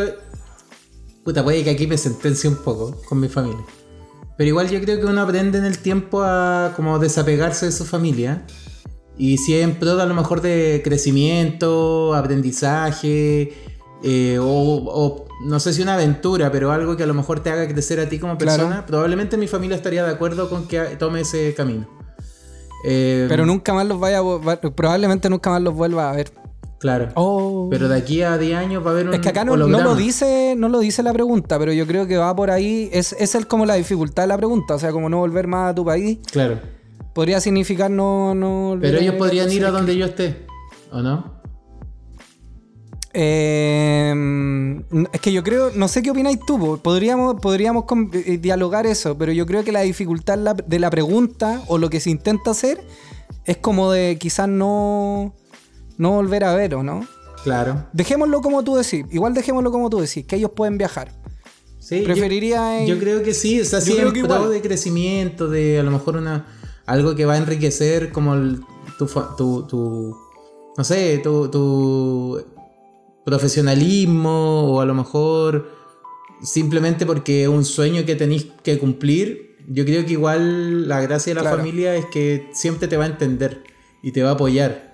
Puta, puede que aquí me sentencie un poco con mi familia. Pero igual yo creo que uno aprende en el tiempo a como desapegarse de su familia. Y si es en pro a lo mejor de crecimiento, aprendizaje, eh, o, o no sé si una aventura, pero algo que a lo mejor te haga crecer a ti como Claro. persona, probablemente mi familia estaría de acuerdo con que tome ese camino. Eh, Pero nunca más los vaya a probablemente nunca más los vuelva a ver. Claro. Oh. Pero de aquí a 10 años va a haber un Es que acá no, no lo dice, no lo dice la pregunta, pero yo creo que va por ahí. Es, es el, como la dificultad de la pregunta. O sea, como no volver más a tu país. Claro. Podría significar no, no Pero ellos podrían ir a donde yo esté, ¿o no? Eh, es que yo creo, no sé qué opináis tú, po. podríamos, podríamos con- eh, dialogar eso, pero yo creo que la dificultad de la pregunta o lo que se intenta hacer es como de quizás no, no volver a ver, ¿o no? Claro. Dejémoslo como tú decís, igual dejémoslo como tú decís, que ellos pueden viajar. Sí, yo- Preferiría... Yo, en- creo que sí, o sea, Yo sí, creo que igual. de crecimiento, de a lo mejor una algo que va a enriquecer como el- tu, tu, tu- no sé, tu, tu profesionalismo o a lo mejor simplemente porque es un sueño que tenéis que cumplir. Yo creo que igual la gracia de la Claro. familia es que siempre te va a entender y te va a apoyar.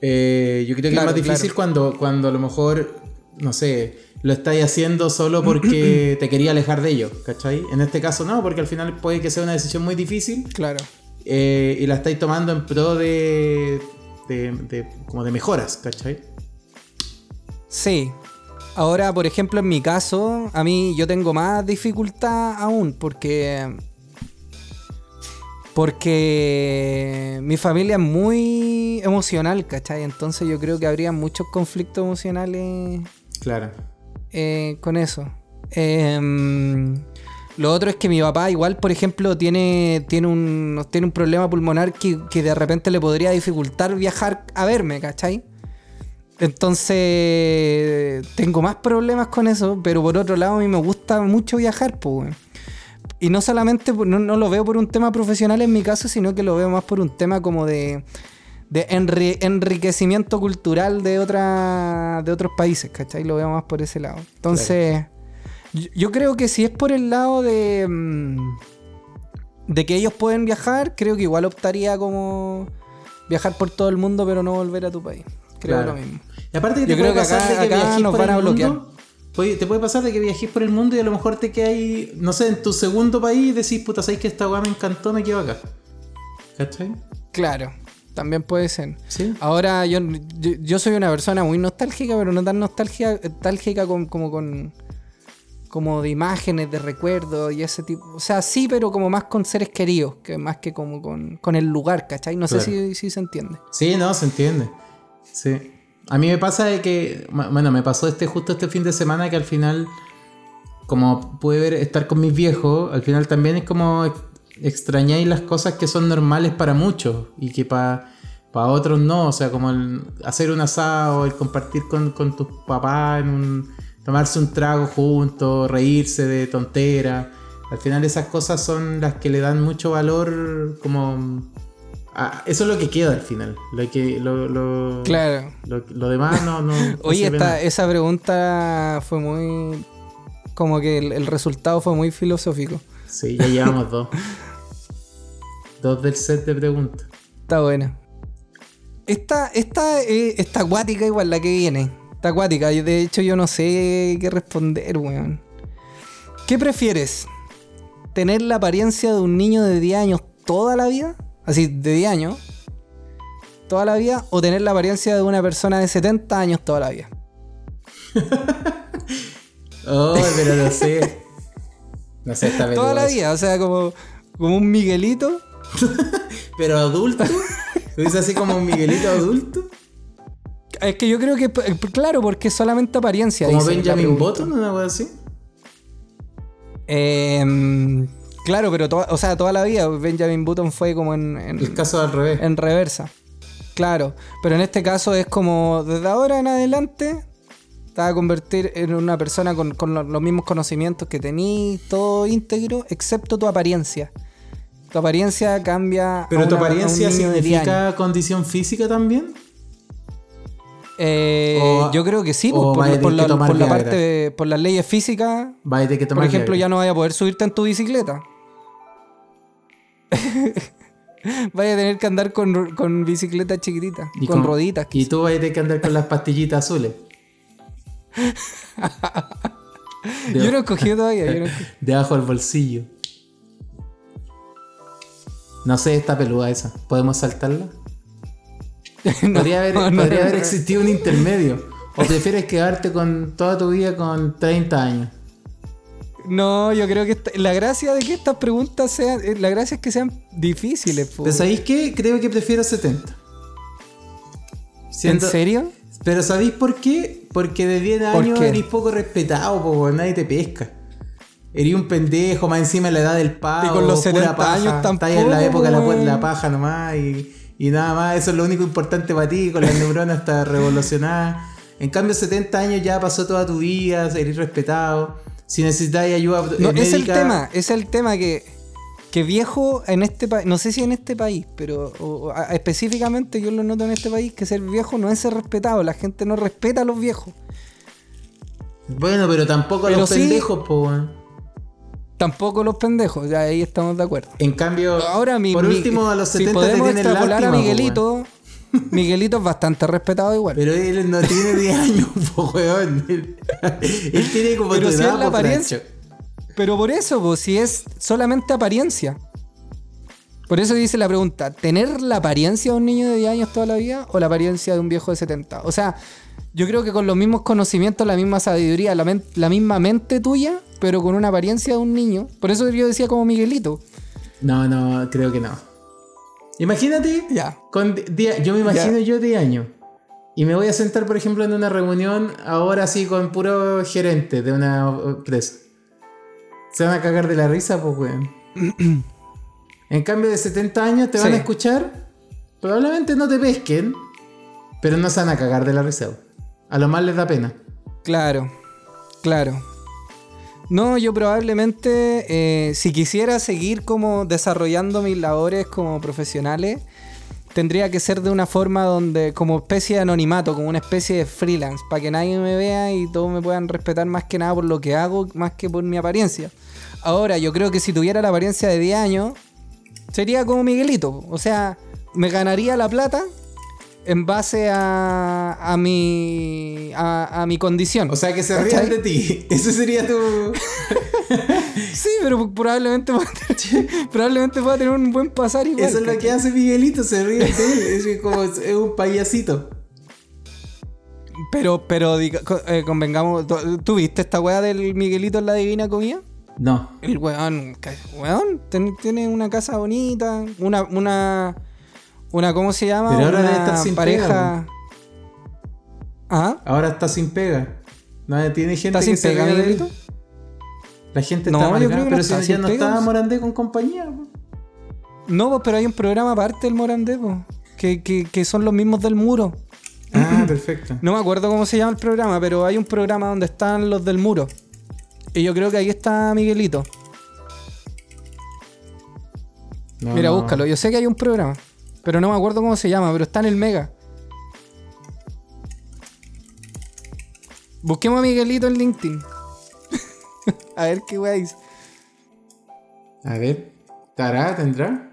Eh, yo creo que Claro, es más difícil claro. cuando, cuando a lo mejor, no sé, lo estáis haciendo solo porque te quería alejar de ellos, ¿cachai? En este caso no, porque al final puede que sea una decisión muy difícil Claro. eh, y la estáis tomando en pro de, de, de- como de mejoras, ¿cachai? Sí. Ahora, por ejemplo, en mi caso, a mí yo tengo más dificultad aún porque Porque mi familia es muy emocional, ¿cachai? Entonces yo creo que habría muchos conflictos emocionales Claro. eh, con eso. Em, lo otro es que mi papá igual, por ejemplo, tiene, tiene, un, tiene un problema pulmonar que, que de repente le podría dificultar viajar a verme, ¿cachai? Entonces tengo más problemas con eso, pero por otro lado a mí me gusta mucho viajar, pues. Y no solamente, no, lo veo por un tema profesional en mi caso, sino que lo veo más por un tema como de, de enri- enriquecimiento cultural de, otra, de otros países, ¿cachai? Lo veo más por ese lado. Entonces, yo, yo creo que si es por el lado de, mm, de que ellos pueden viajar, creo que igual optaría como viajar por todo el mundo, pero no volver a tu país. Creo Claro. lo mismo. Y aparte que Yo te creo puede que pasar acá- de que acá nos por van el a bloquear. mundo. te puede pasar de que viajes por el mundo y a lo mejor te quedas ahí, no sé, en tu segundo país y decís, puta, sabes que esta weá me encantó, me quedo acá. ¿Cachai? Claro, también puede ser. Sí. Ahora, yo, yo, yo soy una persona muy nostálgica, pero no tan nostálgica, nostálgica con- como con. como de imágenes, de recuerdos y ese tipo. O sea, sí, pero como más con seres queridos, que más que como con, con el lugar, ¿cachai? No Claro. sé si, si se entiende. Sí, no, se entiende. Sí. A mí me pasa de que, bueno, me pasó este justo este fin de semana que al final, como pude ver estar con mis viejos, al final también es como ex- extrañáis las cosas que son normales para muchos y que para otros no, o sea, como el hacer un asado, el compartir con, con tus papás, en un, tomarse un trago juntos, reírse de tontera. Al final esas cosas son las que le dan mucho valor como... a- eso es lo que queda al final. Lo, que, lo, lo, Claro. lo, lo demás no... no, Oye, esta, esa pregunta fue muy. Como que el, el resultado fue muy filosófico. Sí, ya llevamos dos. dos del set de preguntas. Está buena. Esta, esta eh, está acuática igual la que viene. Está acuática. De hecho, yo no sé qué responder, weón. ¿Qué prefieres? ¿Tener la apariencia de un niño de 10 años toda la vida? Así, de 10 años. Toda la vida. ¿O tener la apariencia de una persona de 70 años toda la vida? Oh, pero no sé. No sé, está Toda la vida. O sea, como, como un Miguelito. Pero adulto. ¿Lo dices así como un Miguelito adulto? Es que yo creo que, eh, claro, porque es solamente apariencia. Como Benjamin. Button, una cosa así. Em, claro, pero toda, o sea, toda la vida Benjamin Button fue como en, en- El caso al revés. en reversa. Claro, pero en este caso es como desde ahora en adelante te vas a convertir en una persona con, con lo- los mismos conocimientos que tenís, todo íntegro, excepto tu apariencia. Tu apariencia cambia. a Pero tu una- a un apariencia niño de 10 años. significa condición física también. Eh, o- yo creo que sí, pues, por, por la, que por la parte, por las leyes físicas, Por ejemplo, ya no vaya a poder subirte en tu bicicleta. vaya a tener que andar con, con bicicleta chiquitita, Y con, roditas. Y tú vas a tener que andar con las pastillitas azules. Yo no he cogido todavía. Yo no. Debajo del bolsillo. No sé, está peluda esa. ¿Podemos saltarla? No, podría haber, no, no, podría no. haber existido un intermedio. ¿O prefieres quedarte con toda tu vida con 30 años? No, yo creo que la gracia de que estas preguntas sean. eh, La gracia es que sean difíciles. ¿Pero sabéis qué? Creo que prefiero 70. ¿En serio? Pero ¿sabéis por qué? Porque de 10 ¿Por años eres poco respetado, po, nadie te pesca. Eres un pendejo, más encima de la edad del pavo. Y con los pura 70 paja. años Estás en la tampoco, época de la, la paja nomás y, y nada más. Eso es lo único importante para ti, con las neuronas está revolucionada. En cambio, 70 años ya pasó toda tu vida, eres respetado. Si necesitáis ayuda No, eh, es el tema, es el tema que, que viejo en este país, no sé si en este país, pero o- o- a- específicamente yo lo noto en este país, que ser viejo no es ser respetado, la gente no respeta a los viejos. Bueno, pero tampoco a los sí- pendejos, po. Tampoco los pendejos, ya ahí estamos de acuerdo. En cambio, Ahora mi, por mi- último, a los si 70 te podemos extrapolar lástima, a po, weón. Miguelito, es bastante respetado igual. Pero él no tiene 10 años, po, weón. Él, tiene como Pero tu si edad, es la po, apariencia. Francho. Pero por eso, pues, si es solamente apariencia. Por eso dice la pregunta, ¿tener la apariencia de un niño de 10 años toda la vida o la apariencia de un viejo de 70? O sea, yo creo que con los mismos conocimientos, la misma sabiduría, la misma mente tuya, pero con una apariencia de un niño. Por eso yo decía como Miguelito. No, no, creo que no. Imagínate, Ya. con die- yo me imagino yo 10 años. Y me voy a sentar, por ejemplo, en una reunión ahora sí con puro gerente de una empresa. Se van a cagar de la risa, pues, weón. en cambio de 70 años te van Sí. a escuchar. Probablemente no te pesquen, pero no se van a cagar de la risa. A lo más les da pena. Claro, claro. No, yo probablemente, eh, si quisiera seguir como desarrollando mis labores como profesionales, tendría que ser de una forma donde, como especie de anonimato, como una especie de freelance, para que nadie me vea y todos me puedan respetar más que nada por lo que hago, más que por mi apariencia. Ahora, yo creo que si tuviera la apariencia de 10 años, sería como Miguelito. O sea, me ganaría la plata en base a, a mi a, a mi condición. O sea, que se rían de ti. Ese sería tu. Sí, pero probablemente pueda tener, probablemente pueda tener un buen pasar igual. Eso es lo que hace Miguelito, se ríe de él. Es como es un payasito. Pero, pero diga- eh, convengamos, ¿tú, viste esta weá del Miguelito en la Divina Comida? No. El weón, weón, tiene una casa bonita, una, una, una, ¿cómo se llama? Pero ahora una debe estar sin pareja. ¿Ah? Ahora está sin pega. No, tiene gente ¿Está que sin se pega, de él. Miguelito? La gente No, está yo amargada, pero está si ya no estaba. Morandé con compañía. pues. No, pues, pero hay un programa aparte del Morandé, que, que, que son los mismos del muro. Ah, perfecto. No me acuerdo cómo se llama el programa, pero hay un programa donde están los del muro. Y yo creo que ahí está Miguelito. No, Mira, búscalo. Yo sé que hay un programa, pero no me acuerdo cómo se llama, pero está en el Mega. Busquemos a Miguelito en LinkedIn. a ver qué dice. A ver. ¿Estará? ¿Tendrá?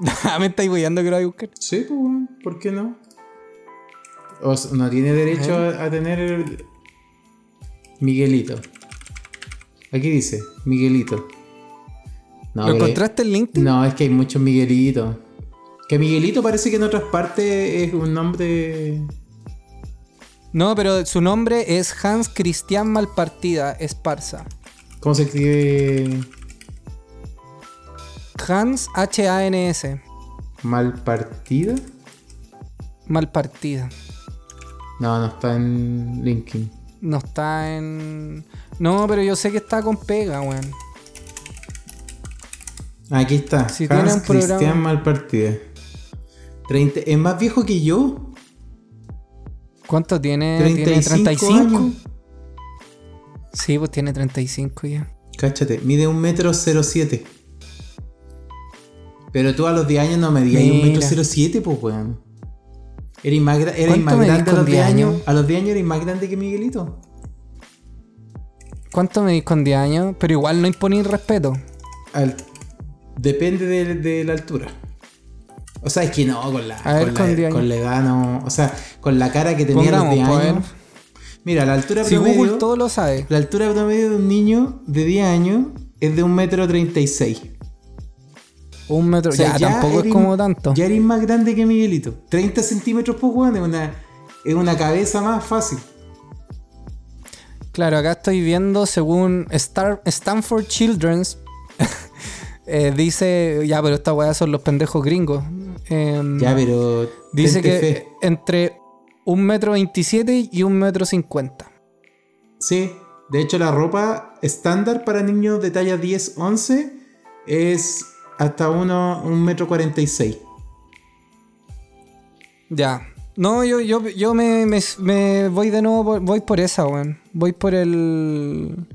me estáis weyando que lo voy a buscar. Sí, pues, ¿por qué no? O no tiene derecho a, a tener el- Miguelito. Aquí dice, Miguelito. No, ¿Lo encontraste en LinkedIn? No, es que hay muchos Miguelitos. Que Miguelito parece que en otras partes es un nombre. No, pero su nombre es Hans Christian Malpartida Esparza. ¿Cómo se escribe? Hans H-A-N-S. ¿Malpartida? Malpartida. No, no está en LinkedIn. No está en. No, pero yo sé que está con pega, weón. Aquí está. Si Hans tiene un Cristian programa- Malpartida. 30 ¿Es más viejo que yo? ¿Cuánto tiene? ¿Tiene 35 35? años. Sí, pues tiene 35 ya. Cáchate, mide un metro 07. Pero tú a los 10 años no medías un Mira. metro 07, pues weón. Eres más, eres ¿Cuánto más grande a los 10 10 años. años? A los 10 años eres más grande que Miguelito. ¿Cuánto medís con 10 años? Pero igual no imponís respeto. Al- depende de, de la altura. O sea, es que no, con la, A ver, con, con la, 10 años. con la edad no. O sea, con la cara que tenía a los Pongamos, 10 pues, años. Mira, la altura Si promedio. Google todo lo sabe. La altura promedio de un niño de 10 años es de un metro 36. Un metro. O sea, ya, tampoco eres- es como tanto. Ya eres más grande que Miguelito. 30 centímetros, pues, weón, es una, es una cabeza más fácil. Claro, acá estoy viendo según Star- Stanford Children's. eh, dice. Ya, pero estas weas son los pendejos gringos. Em, Ya, pero. dice que fe. entre un metro veintisiete y un metro cincuenta. Sí, de hecho, la ropa estándar para niños de talla 10-11 es hasta uno, un metro 46. Ya. No, yo, yo, yo me, me- me voy de nuevo, voy por esa, weón. Voy por el...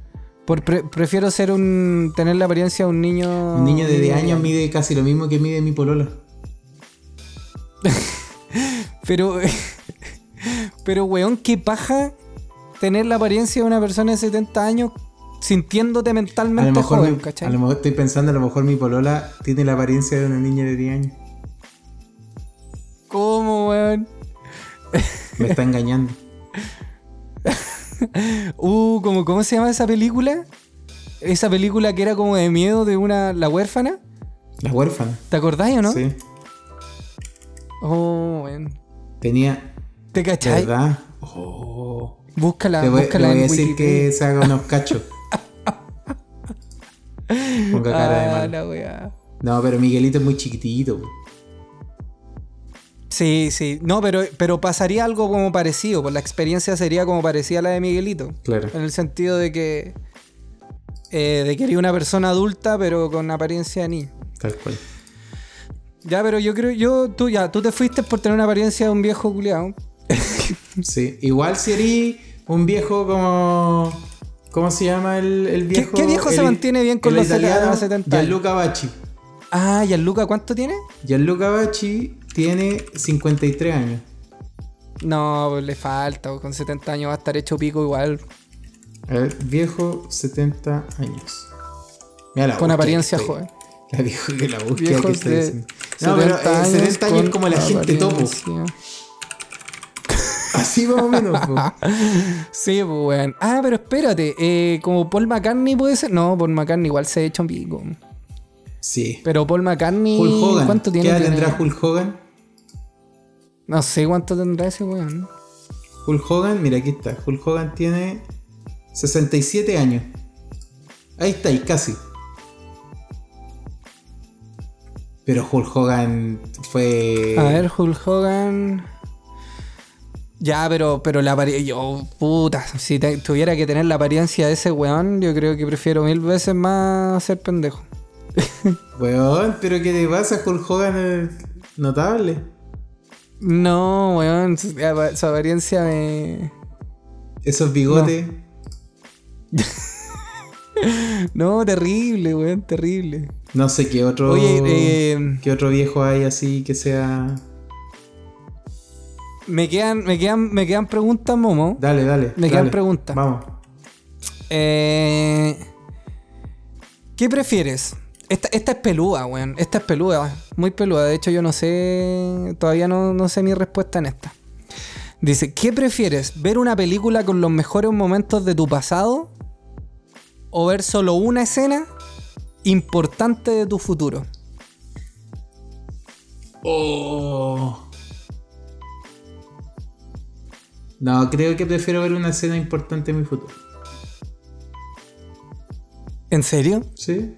Por pre- prefiero ser un... tener la apariencia de un niño... Un niño de 10 años mide casi lo mismo que mide mi polola. Pero... pero, weón, qué paja tener la apariencia de una persona de 70 años sintiéndote A lo, mentalmente mejor joven, mi- ¿cachai? a lo mejor estoy pensando, a lo mejor mi polola tiene la apariencia de una niña de 10 años. ¿Cómo, weón? Me está engañando. Uh, como, ¿cómo se llama esa película? Esa película que era como de miedo de una... La huérfana. La huérfana. ¿Te acordáis o no? Sí. Oh, weón. Tenía. ¿Te cachai? ¿Verdad? Oh. Búscala, Le voy, le búscala voy a decir Wikipedia. que se haga unos cachos. Ponga cara de Ah, weá. No, pero Miguelito es muy chiquitito. Sí, sí. No, pero, pero pasaría algo como parecido. Pues la experiencia sería como parecida a la de Miguelito. Claro. En el sentido de que. eh, de que eres una persona adulta, pero con apariencia de niño. Tal cual. Ya, pero yo creo, yo, tú ya, tú te fuiste por tener una apariencia de un viejo culiado. Sí. Igual si eres un viejo como. ¿Cómo se llama el, el viejo? qué viejo se mantiene bien con los italiano 70 años? Gianluca Bacci. Ah, ¿y el Luca cuánto tiene? Gianluca Bacci tiene 53 años. No, pues le falta, con 70 años va a estar hecho pico igual. A ver, viejo, 70 años. Mira la Con apariencia estoy- joven. La viejo que la búsqueda que de haciendo. No, pero eh, 70 años es como la gente topo. Así más o menos. po. Sí, pues weón. Ah, pero espérate, eh, como Paul McCartney puede ser. No, Paul McCartney igual se ha hecho un pico. Sí. Pero Paul McCartney. Hulk Hogan. ¿Cuánto tiene? ¿Qué edad tendrá? Hulk Hogan? No sé cuánto tendrá ese weón. Hulk Hogan, mira aquí está. Hulk Hogan tiene 67 años. Ahí está, y casi. Pero Hulk Hogan fue. A ver, Hulk Hogan. Ya, pero, pero la apariencia. Yo, puta, si te- tuviera que tener la apariencia de ese weón, yo creo que prefiero mil veces más ser pendejo. Weón, pero ¿qué te pasa? Hulk Hogan es notable. No, weón, su, su apariencia me. Esos bigotes. No, terrible, weón, terrible. No sé qué otro. Oye, eh, ¿Qué otro viejo hay así que sea. me quedan, me quedan, me quedan preguntas, Momo. Dale, dale. Me quedan preguntas. Vamos. Eh, ¿Qué prefieres? Esta, esta es peluda, weón. Esta es peluda, muy peluda. De hecho, yo no sé. Todavía no, no sé mi respuesta en esta. Dice: ¿Qué prefieres? ¿Ver una película con los mejores momentos de tu pasado? ¿O ver solo una escena importante de tu futuro? Oh. No, creo que prefiero ver una escena importante en mi futuro. ¿En serio? ¿Sí?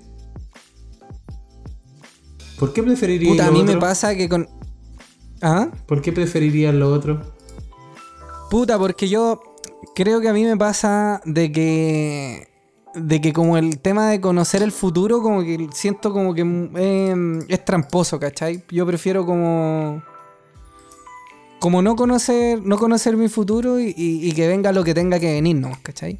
¿Por qué preferiría Puta, a lo mí me pasa que con. ¿Ah? ¿Por qué preferirías lo otro? Puta, porque yo creo que a mí me pasa de que. De que como el tema de conocer el futuro, como que siento como que eh, es tramposo, ¿cachai? Yo prefiero como. Como no conocer, no conocer mi futuro y, y- y que venga lo que tenga que venir, ¿no? ¿cachai?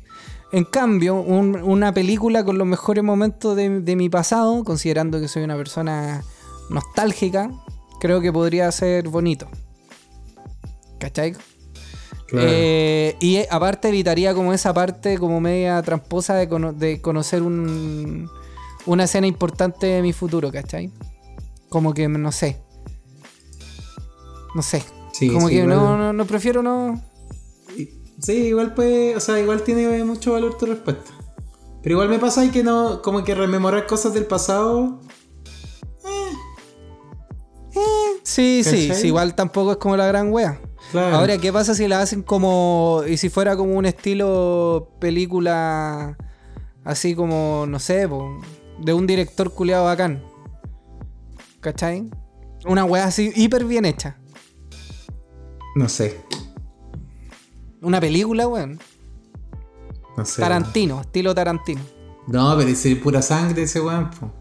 En cambio, un- una película con los mejores momentos de, de mi pasado, considerando que soy una persona nostálgica, creo que podría ser bonito. ¿Cachai? Eh, y aparte evitaría como esa parte como media tramposa de, cono- de conocer un, una escena importante de mi futuro, ¿cachai? Como que no sé. No sé. Sí, como sí, que igual- no, no, no prefiero no. Sí, igual puede, o sea, igual tiene mucho valor tu respuesta. Pero igual me pasa ahí que no, como que rememorar cosas del pasado. Sí, sí, ¿Cachai? sí, igual tampoco es como la gran wea. Claro. Ahora, ¿qué pasa si la hacen como. y si fuera como un estilo película así como, no sé, po, de un director culeado bacán? ¿Cachai? Una wea así hiper bien hecha. No sé, Una película, weón. no sé. Tarantino, estilo Tarantino. No, pero es pura sangre ese weón. po.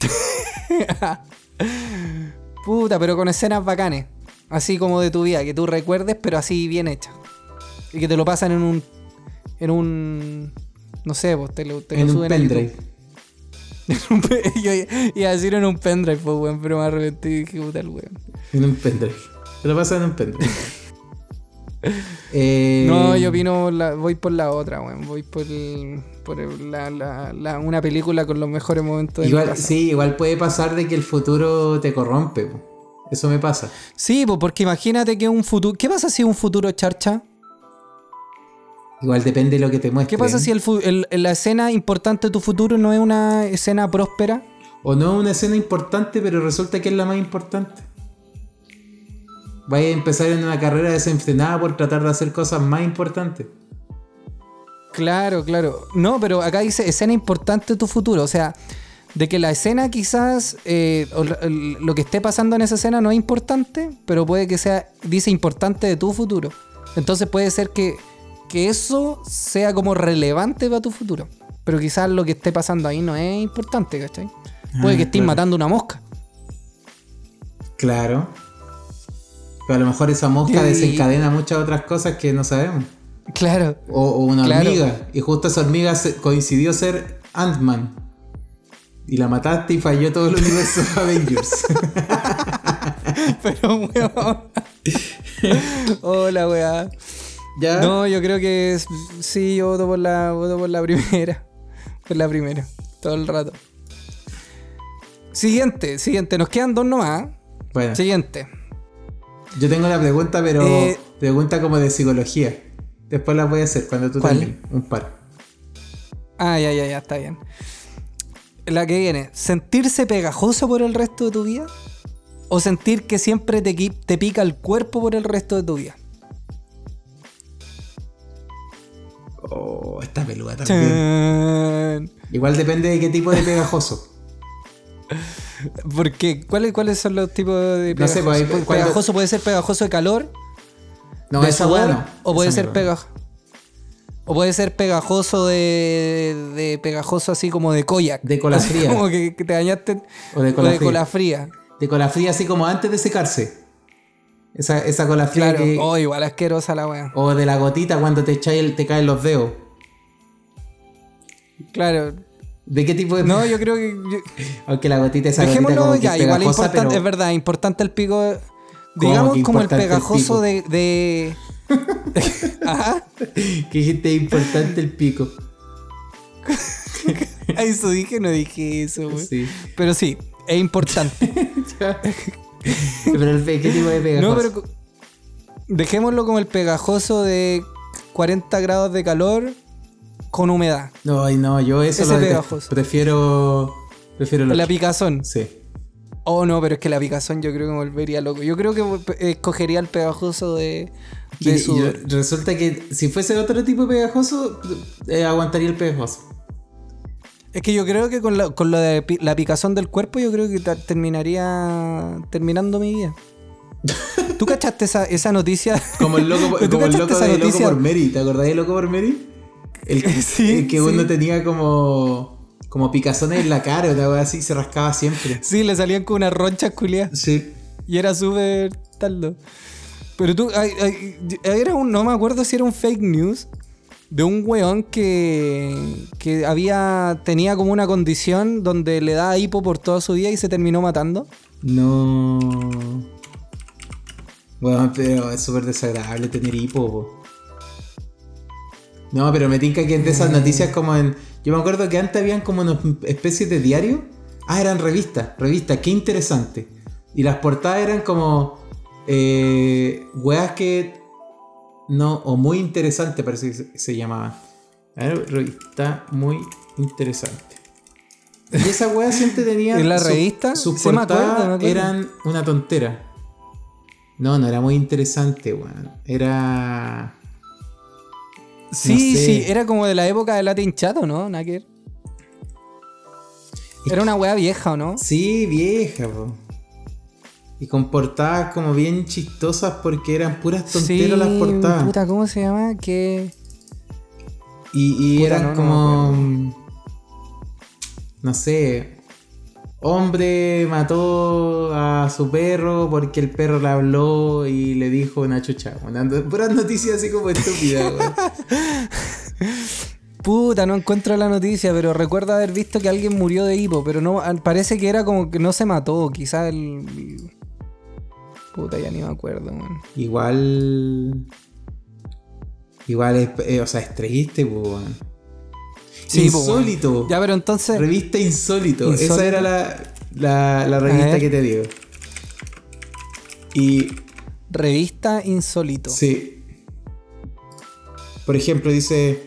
Puta, pero con escenas bacanes. Así como de tu vida, que tú recuerdes, pero así bien hecha. Y que te lo pasan en un. En un. No sé, pues te lo, te lo En un suben a pendrive. Yo iba a decir en un pendrive, pues, weón, pero me arrepentí y dije, puta el weón. En un pendrive. Te lo pasan en un pendrive. Eh, No, yo opino, la- voy por la otra, weón. Voy por, el- por el- la- la- una película con los mejores momentos de mi Igual, sí, igual puede pasar de que el futuro te corrompe. po. Eso me pasa. Sí, porque imagínate que un futuro. ¿Qué pasa si un futuro charcha? Igual depende de lo que te muestre. ¿Qué pasa si el, el- la escena importante de tu futuro no es una escena próspera? O no es una escena importante, pero resulta que es la más importante. Vaya a empezar en una carrera desenfrenada por tratar de hacer cosas más importantes. Claro, claro. No, pero acá dice escena importante de tu futuro. O sea, de que la escena quizás, eh, o lo- que esté pasando en esa escena no es importante, pero puede que sea, dice importante de tu futuro. Entonces puede ser que, que eso sea como relevante para tu futuro. Pero quizás lo que esté pasando ahí no es importante, ¿cachai? Puede Ah, que estés claro. matando una mosca. Claro. Pero a lo mejor esa mosca desencadena muchas otras cosas que no sabemos. Claro. O, o una Claro. hormiga. Y justo esa hormiga coincidió ser Ant-Man. Y la mataste y falló todo el universo Avengers. Pero, weón. Hola, weá. ¿Ya? No, yo creo que es- sí, yo voto por la, voto por la primera. Por la primera. Todo el rato. Siguiente, siguiente. Nos quedan dos nomás. Bueno, Siguiente. Yo tengo una pregunta, pero Eh, pregunta como de psicología. Después la voy a hacer cuando tú ¿Cuál? termines. Un par. Ah, ya, ya, ya, está bien. La que viene. ¿Sentirse pegajoso por el resto de tu vida? ¿O sentir que siempre te, te pica el cuerpo por el resto de tu vida? Oh, esta peluda también. Igual depende de qué tipo de pegajoso. ¿Por qué? ¿Cuáles, ¿Cuáles son los tipos de No sé, pegajoso? pues, ahí, pues, cuando- Pegajoso puede ser pegajoso de calor, No, de esa sudor, weá no. o puede ser pegajoso. O puede ser pegajoso de, de pegajoso así como de koyak. De cola fría. Como que, que te bañaste O de o cola de fría. cola fría. De cola fría así como antes de secarse. Esa, esa cola fría Claro. que- Oh, igual asquerosa la wea. O de la gotita cuando te echáis te caen los dedos. Claro. ¿De qué tipo de No, yo creo que. yo- Aunque la gotita esa gotita dejémoslo como que ya, es igual pegajosa, importante, pero es verdad, importante el pico. de- ¿Cómo digamos como el pegajoso de. de... Ajá. que dijiste importante el pico. Eso dije, no dije eso, wey. Sí. Pero sí, es importante. pero el ¿qué tipo de pegajoso? No, pero dejémoslo como el pegajoso de 40 grados de calor con humedad. No, ay, no, yo eso Ese lo. Prefiero prefiero La picazón. Sí. Oh, no, pero es que la picazón yo creo que me volvería loco. Yo creo que eh, escogería el pegajoso de, de sudor. resulta que si fuese otro tipo de pegajoso, eh, aguantaría el pegajoso. Es que yo creo que con, la, con lo de la picazón del cuerpo, yo creo que terminaría terminando mi vida. ¿Tú cachaste esa, esa noticia? Como el loco, ¿Tú como el loco esa de Loco por Mary. ¿Te acordás de Loco por Mary? El, Sí, el que sí. uno tenía como, como picazones en la cara, una wea así, se rascaba siempre. Sí, le salían con unas ronchas culiadas. Sí. Y era súper taldo. Pero tú, ay, ay, era un, no me acuerdo si era un fake news de un weón que, que había, tenía como una condición donde le daba hipo por toda su vida y se terminó matando. No. Bueno, pero es súper desagradable tener hipo. po. No, pero me tinca que es de esas noticias como en. Yo me acuerdo que antes habían como unas especies de diario. Ah, eran revistas, revistas, qué interesante. Y las portadas eran como. Eh, weas que. No, o muy interesante parece que se, llamaban. A ver, revista muy interesante. Y esas weas siempre tenían. ¿En la su- revista? Sus Sí, portadas eran una tontera. No, no era muy interesante, weón. Era. Sí, sé. sí, era como de la época de Latin Chat, ¿o no? Ver. Era una wea vieja, ¿o no? Sí, vieja, po. Y con portadas como bien chistosas porque eran puras tonteras las portadas. Puta, ¿cómo se llama? Que. Y, y Puta, eran no, no como. No, sé. Hombre mató a su perro porque el perro le habló y le dijo una chucha. Una, puras noticias así como estúpidas. Puta, no encuentro la noticia, pero recuerdo haber visto que alguien murió de hipo, pero no parece que era como que no se mató, quizás el. Puta, ya ni me acuerdo, man. Igual. Igual es. eh, o sea, es triste, weón. Sí, weón. Insólito. Ya, pero entonces. Revista Insólito. Esa era la, la, la revista que te digo. Y Revista Insólito. sí. Por ejemplo, dice.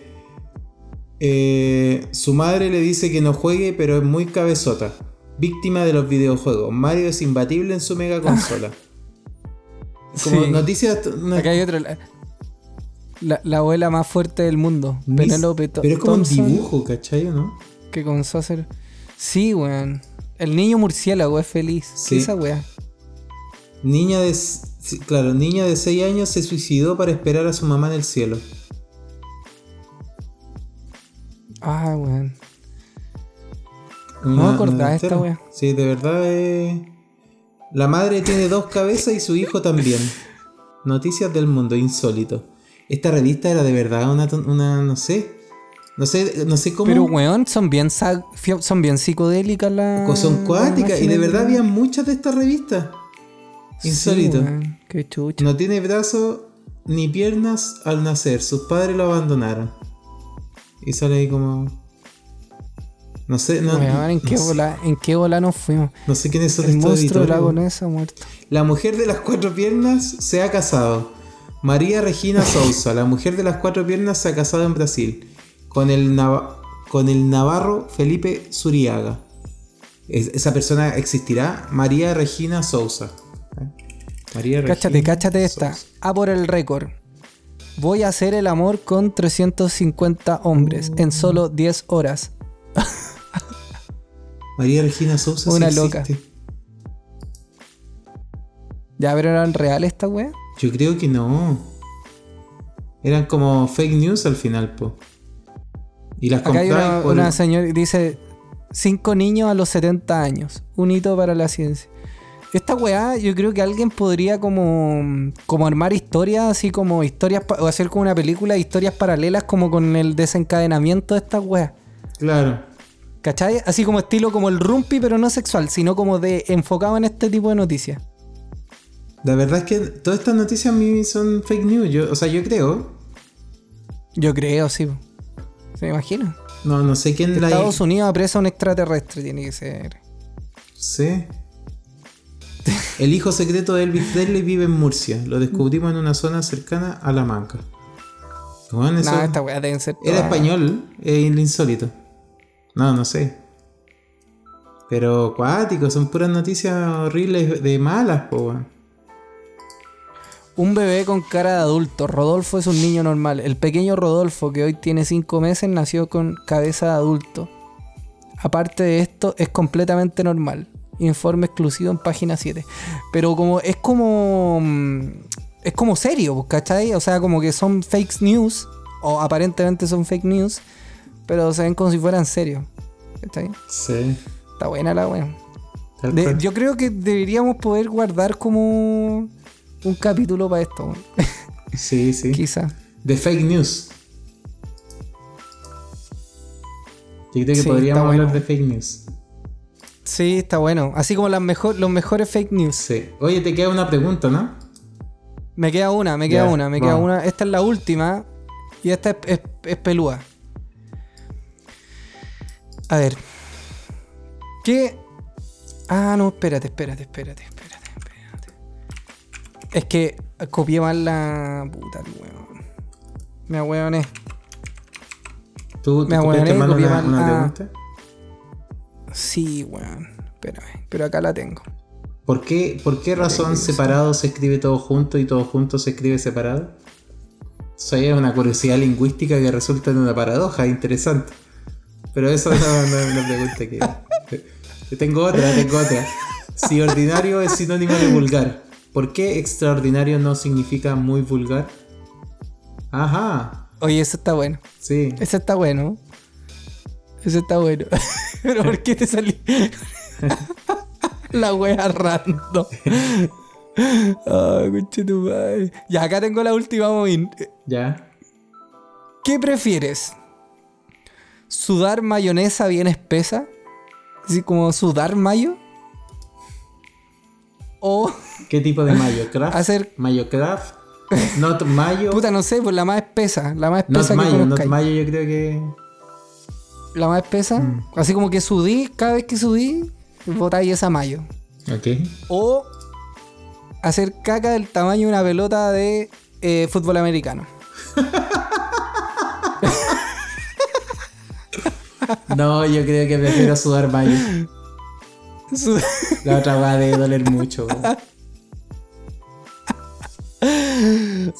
eh, su madre le dice que no juegue, pero es muy cabezota. Víctima de los videojuegos. Mario es imbatible en su mega consola. Como Sí. noticias. no- Acá hay otro. La, la abuela más fuerte del mundo. Penélope Pero es como un dibujo, ¿cachai no? Que comenzó a hacer. Sí, weón. El niño murciélago es feliz. Sí. ¿Qué esa weá? Niña de. Claro, niña de 6 años se suicidó para esperar a su mamá en el cielo. Ah, weón. No me acordaba esta wea. Sí, de verdad eh, La madre tiene dos cabezas y su hijo también. Noticias del mundo, insólito. Esta revista era de verdad una, una no sé. No sé, no sé cómo. Pero weón, son bien son bien psicodélicas las. son cuáticas. Y de verdad había muchas de estas revistas. Sí, Insólito. weón, Qué chucha. No tiene brazos ni piernas al nacer. Sus padres lo abandonaron. Y sale ahí como. No sé, no, Weón, ¿en no qué, sé, bola, ¿en qué bola nos fuimos? no sé quiénes son El monstruo de la editores. gonesa muerto. La mujer de las cuatro piernas se ha casado. María Regina Souza, la mujer de las cuatro piernas, se ha casado en Brasil. Con el, nava- con el navarro Felipe Zuriaga. Es- esa persona existirá. María Regina Souza. ¿Eh? María Cáchate, Regina cáchate esta. Souza. A por el récord. Voy a hacer el amor con 350 hombres en solo 10 horas. María Regina Souza. sí Una loca. existe. ¿Ya pero eran reales esta wea? Yo creo que no. Eran como fake news al final, po. Y las Acá hay una, por- una señora que dice: Cinco niños a los 70 años. Un hito para la ciencia. Esta weá, yo creo que alguien podría como, como armar historias, así como historias, o hacer como una película de historias paralelas, como con el desencadenamiento de esta weá. Claro. ¿Cachai? Así como estilo como el rumpi, pero no sexual, sino como de enfocado en este tipo de noticias. La verdad es que todas estas noticias a mí son fake news. Yo, o sea, yo creo. Yo creo, sí. ¿Se me imagina? No, no sé quién la Estados Unidos apresa a un extraterrestre, tiene que ser. Sí. El hijo secreto de Elvis Presley vive en Murcia. Lo descubrimos en una zona cercana a La Manca. Bueno, eso No, esta weá deben ser. era español, es insólito. No, no sé. Pero cuático, son puras noticias horribles de malas, po. Un bebé con cara de adulto. Rodolfo es un niño normal. El pequeño Rodolfo, que hoy tiene 5 meses, nació con cabeza de adulto. Aparte de esto, es completamente normal. Informe exclusivo en página 7. Pero como es como. mm, Es como serio, pues, ¿cachai? O sea, como que son fake news. O aparentemente son fake news. Pero se ven como si fueran serios. ¿Cachai? Sí. Está buena la wea. De- yo creo que deberíamos poder guardar como un capítulo para esto. Sí, sí. Quizá. De fake news. Yo creo que Sí, podríamos hablar bueno. de fake news. Sí, está bueno. Así como las mejor, los mejores fake news. Sí. Oye, te queda una pregunta, ¿no? Me queda una, me queda una, me queda una. Esta es la última. Y esta es, es, es pelúa. A ver. ¿Qué? Ah, no, espérate, espérate, espérate. Es que copié mal la. Puta, weón. Me ahueoné. ¿Tú te Me copiaste mal copié una, mal. una pregunta? Sí, weón. Espérame, pero acá la tengo. ¿Por qué, ¿Por qué razón separado se escribe todo junto y todo junto se escribe separado? Eso es una curiosidad lingüística que resulta en una paradoja interesante. Pero eso no, no es una pregunta que... Tengo otra, tengo otra. Si ordinario es sinónimo de vulgar, ¿por qué extraordinario no significa muy vulgar? Ajá, Oye, eso está bueno. sí. Ese está bueno. Ese está bueno. Pero ¿por qué te salí? la wea random. Ah, conche tu madre. Ya, acá tengo la última, Moin. Ya. ¿Qué prefieres? ¿Sudar mayonesa bien espesa? Así como sudar mayo. O, ¿Qué tipo de mayo? ¿Craft? Hacer- ¿Mayo craft? ¿Not mayo? puta, no sé, pues la más espesa. La más Not espesa que mayo, not mayo yo creo que... La más espesa. Mm. Así como que sudí, cada vez que sudí, botáis esa mayo. Ok. O hacer caca del tamaño de una pelota de eh, fútbol americano. No, yo creo que prefiero sudar mayo. La otra va a doler mucho. weón.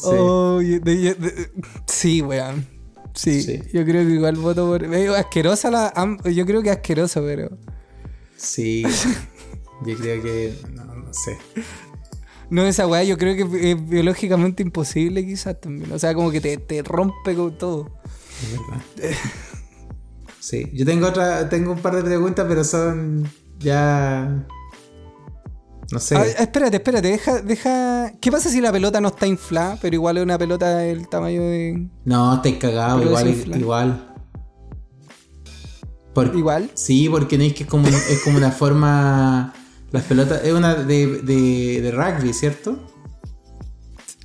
Oh, de- de- de- sí, weón. Sí, Sí. yo creo que igual voto por. medio asquerosa la. Yo creo que asquerosa, pero. Sí. Yo creo que. No, no sé. No, esa weá yo creo que es biológicamente imposible, quizás también. O sea, como que te, te rompe con todo. Es verdad. Sí. Yo tengo otra. Tengo un par de preguntas, pero son. Ya. No sé. Espérate, espérate, deja, deja. ¿Qué pasa si la pelota no está inflada, pero igual es una pelota del tamaño de. No, estáis cagado, igual, igual. Por- Igual? Sí, porque no es que es como, es como una forma. Las pelotas. Es una de, de, de rugby, ¿cierto?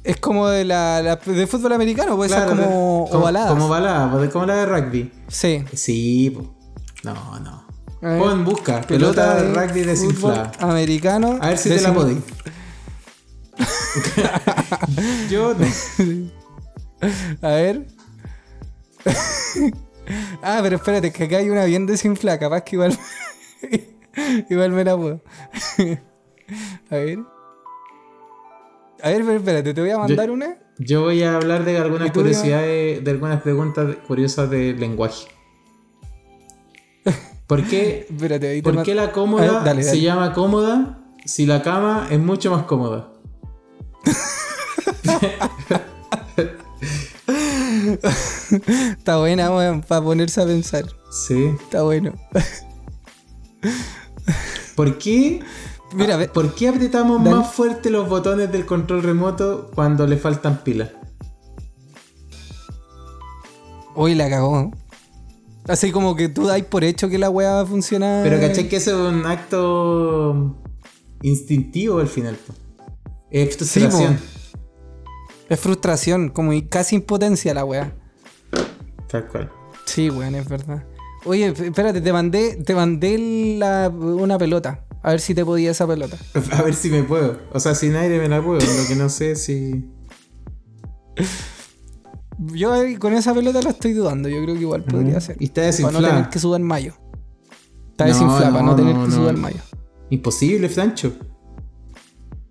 Es como de la, la- de fútbol americano, puede ser como como, ovaladas. como ovalada, pues, como la de rugby. Sí. Sí, no, no. Ver, Pon, busca, pelota, de rugby desinflada. americano. A ver si te la podí. Yo no. A ver. ah, pero espérate, que acá hay una bien desinflada, capaz que igual. igual me la puedo. a ver. A ver, pero espérate, te voy a mandar Yo- una. Yo voy a hablar de algunas ¿Y tú, curiosidades, de algunas preguntas curiosas de lenguaje. ¿Por qué, Espérate, ¿por qué la cómoda ver, dale, se dale. llama cómoda si la cama es mucho más cómoda? Está buena, weón, para ponerse a pensar. Sí. Está bueno. ¿Por qué, Mira, ve- ¿por qué apretamos Dale. más fuerte los botones del control remoto cuando le faltan pilas? Hoy la cagó. Así como que tú dais por hecho que la weá va a funcionar. Pero caché que eso es un acto instintivo al final. Es frustración. Es frustración, como casi impotencia la weá. Tal cual. Sí, weón, es verdad. Oye, espérate, te mandé, te mandé la- una pelota. A ver si te podía esa pelota. A ver si me puedo. O sea, sin aire me la puedo. Lo que no sé si. Yo con esa pelota la estoy dudando. Yo creo que igual podría ser. Y está Para no desinflada. tener que sudar mayo. Está No, desinflada para no no, tener no, que no. sudar mayo. Imposible, Francho.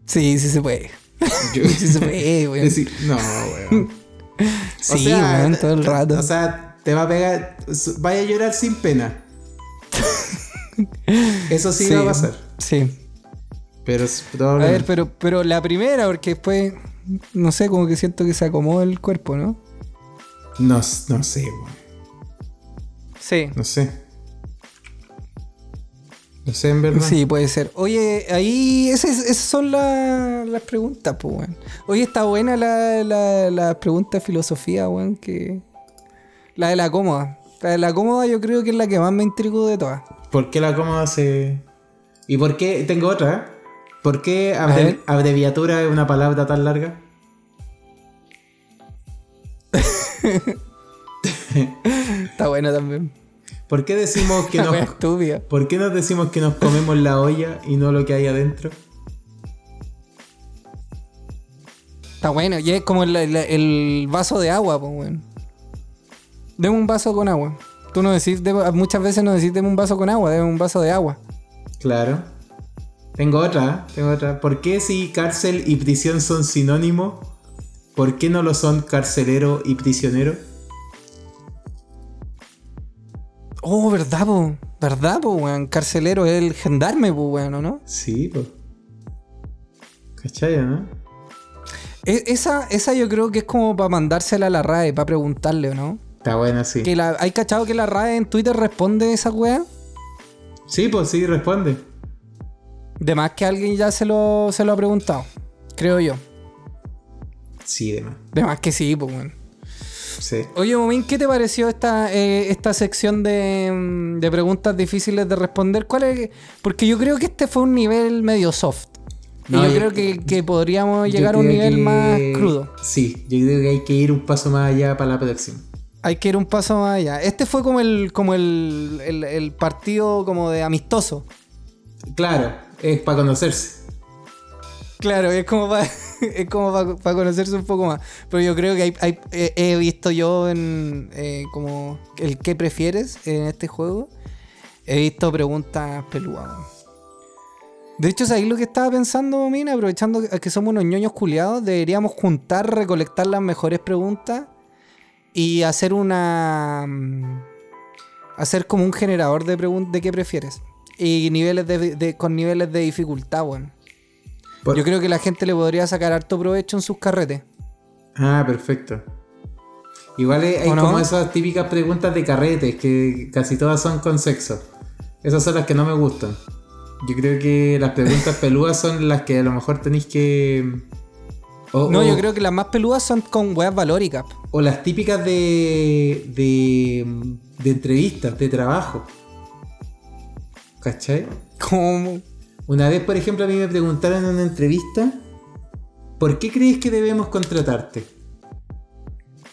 Sí, sí se puede. Yo- Sí se puede, weón. Decir- no, weón. Sí, weón, todo el rato. O sea, te va a pegar. Vaya a llorar sin pena. Eso sí, va a pasar. Sí. Pero A ver, pero, pero la primera, porque después, no sé, como que siento que se acomoda el cuerpo, ¿no? No, no sé, weón. Sí. No sé. No sé, en verdad. Sí, puede ser. Oye, ahí esas, esas son la- las preguntas, pues, weón. Oye, está buena la, la, la pregunta de filosofía, weón, que... La de la cómoda. La de la cómoda yo creo que es la que más me intrigó de todas. ¿Por qué la cómoda se.? ¿Y por qué.? Tengo otra. ¿eh? ¿Por qué abreviatura es una palabra tan larga? Está buena también. ¿Por qué decimos que nos. ¿Por qué nos decimos que nos comemos la olla y no lo que hay adentro? Está bueno. Y es como el, el- el vaso de agua, pues, weón. Deme un vaso con agua. Tú no decís, muchas veces no decís deme un vaso con agua, deme un vaso de agua. Claro. Tengo otra, ¿eh? tengo otra. ¿Por qué si cárcel y prisión son sinónimos? ¿Por qué no lo son carcelero y prisionero? Oh, verdad, po. ¿Verdad, po, weón? Carcelero es el gendarme, po, weón, ¿o no? Sí, pues. ¿Cachai, no? E- esa, esa yo creo que es como para mandársela a la RAE, para preguntarle, ¿o no? Está buena, sí. Que la, ¿Hay cachado que la RAE en Twitter responde esa weá? Sí, pues sí, responde. De más que alguien ya se lo, se lo ha preguntado. Creo yo. Sí, demás. De más que sí, pues, weón. Sí. Oye, Momín, ¿qué te pareció esta, eh, esta sección de, mm, de preguntas difíciles de responder? ¿Cuál es? Porque yo creo que este fue un nivel medio soft. No, y yo, yo- creo que, que podríamos llegar a un nivel que- más crudo. Sí, yo creo que hay que ir un paso más allá para la próxima. Hay que ir un paso más allá. Este fue como el, como el, el- el partido como de amistoso. Claro, es para conocerse. Claro, es como para conocerse un poco más. Pero yo creo que he, visto yo en eh, como el que prefieres en este juego. He visto preguntas peludas. weón. De hecho, ¿sabéis lo que estaba pensando, Mina? Aprovechando que somos unos ñoños culiados, deberíamos juntar, recolectar las mejores preguntas y hacer una. mm, Hacer como un generador de preguntas de qué prefieres. Y niveles de, de- con niveles de dificultad, weón. Por- Yo creo que la gente le podría sacar harto provecho en sus carretes. Ah, perfecto. Igual hay como esas típicas preguntas de carretes que casi todas son con sexo. Esas son las que no me gustan. Yo creo que las preguntas peludas son las que a lo mejor tenéis que. O, No, o- yo creo que las más peludas son con weas valóricas. o las típicas de, de. de entrevistas, de trabajo. ¿Cachai? Como. Una vez, por ejemplo, a mí me preguntaron en una entrevista: ¿Por qué crees que debemos contratarte?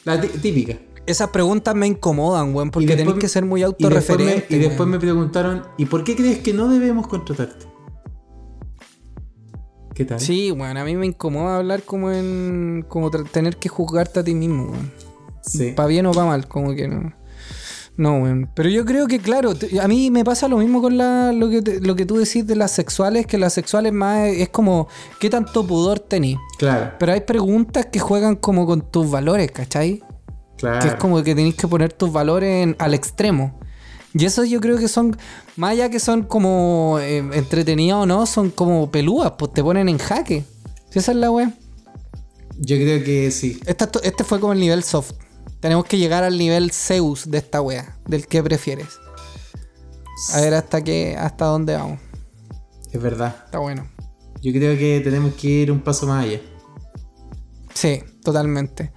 La tí- típica. Esas preguntas me incomodan, weón, porque tenéis que ser muy Y después, me, autorreferente. y después me preguntaron, ¿y por qué crees que no debemos contratarte? ¿Qué tal? Sí, weón, a mí me incomoda hablar como en. como tener que juzgarte a ti mismo, weón. Sí. Para bien o para mal, como que no. No, weón. Pero yo creo que, claro, a mí me pasa lo mismo con la, lo, que te- lo que tú decís de las sexuales, que las sexuales más es como, ¿qué tanto pudor tenís? Claro, Pero hay preguntas que juegan como con tus valores, ¿cachai? claro. Que es como que tenéis que poner tus valores en- al extremo. Y eso yo creo que son, más allá que son como eh, entretenidas o no, son como pelúas, pues te ponen en jaque. Esa es la wea. Yo creo que sí. Esta- este fue como el nivel soft. Tenemos que llegar al nivel Zeus de esta wea, del que prefieres. A ver hasta qué, hasta dónde vamos. Es verdad. Está bueno. Yo creo que tenemos que ir un paso más allá. Sí, totalmente.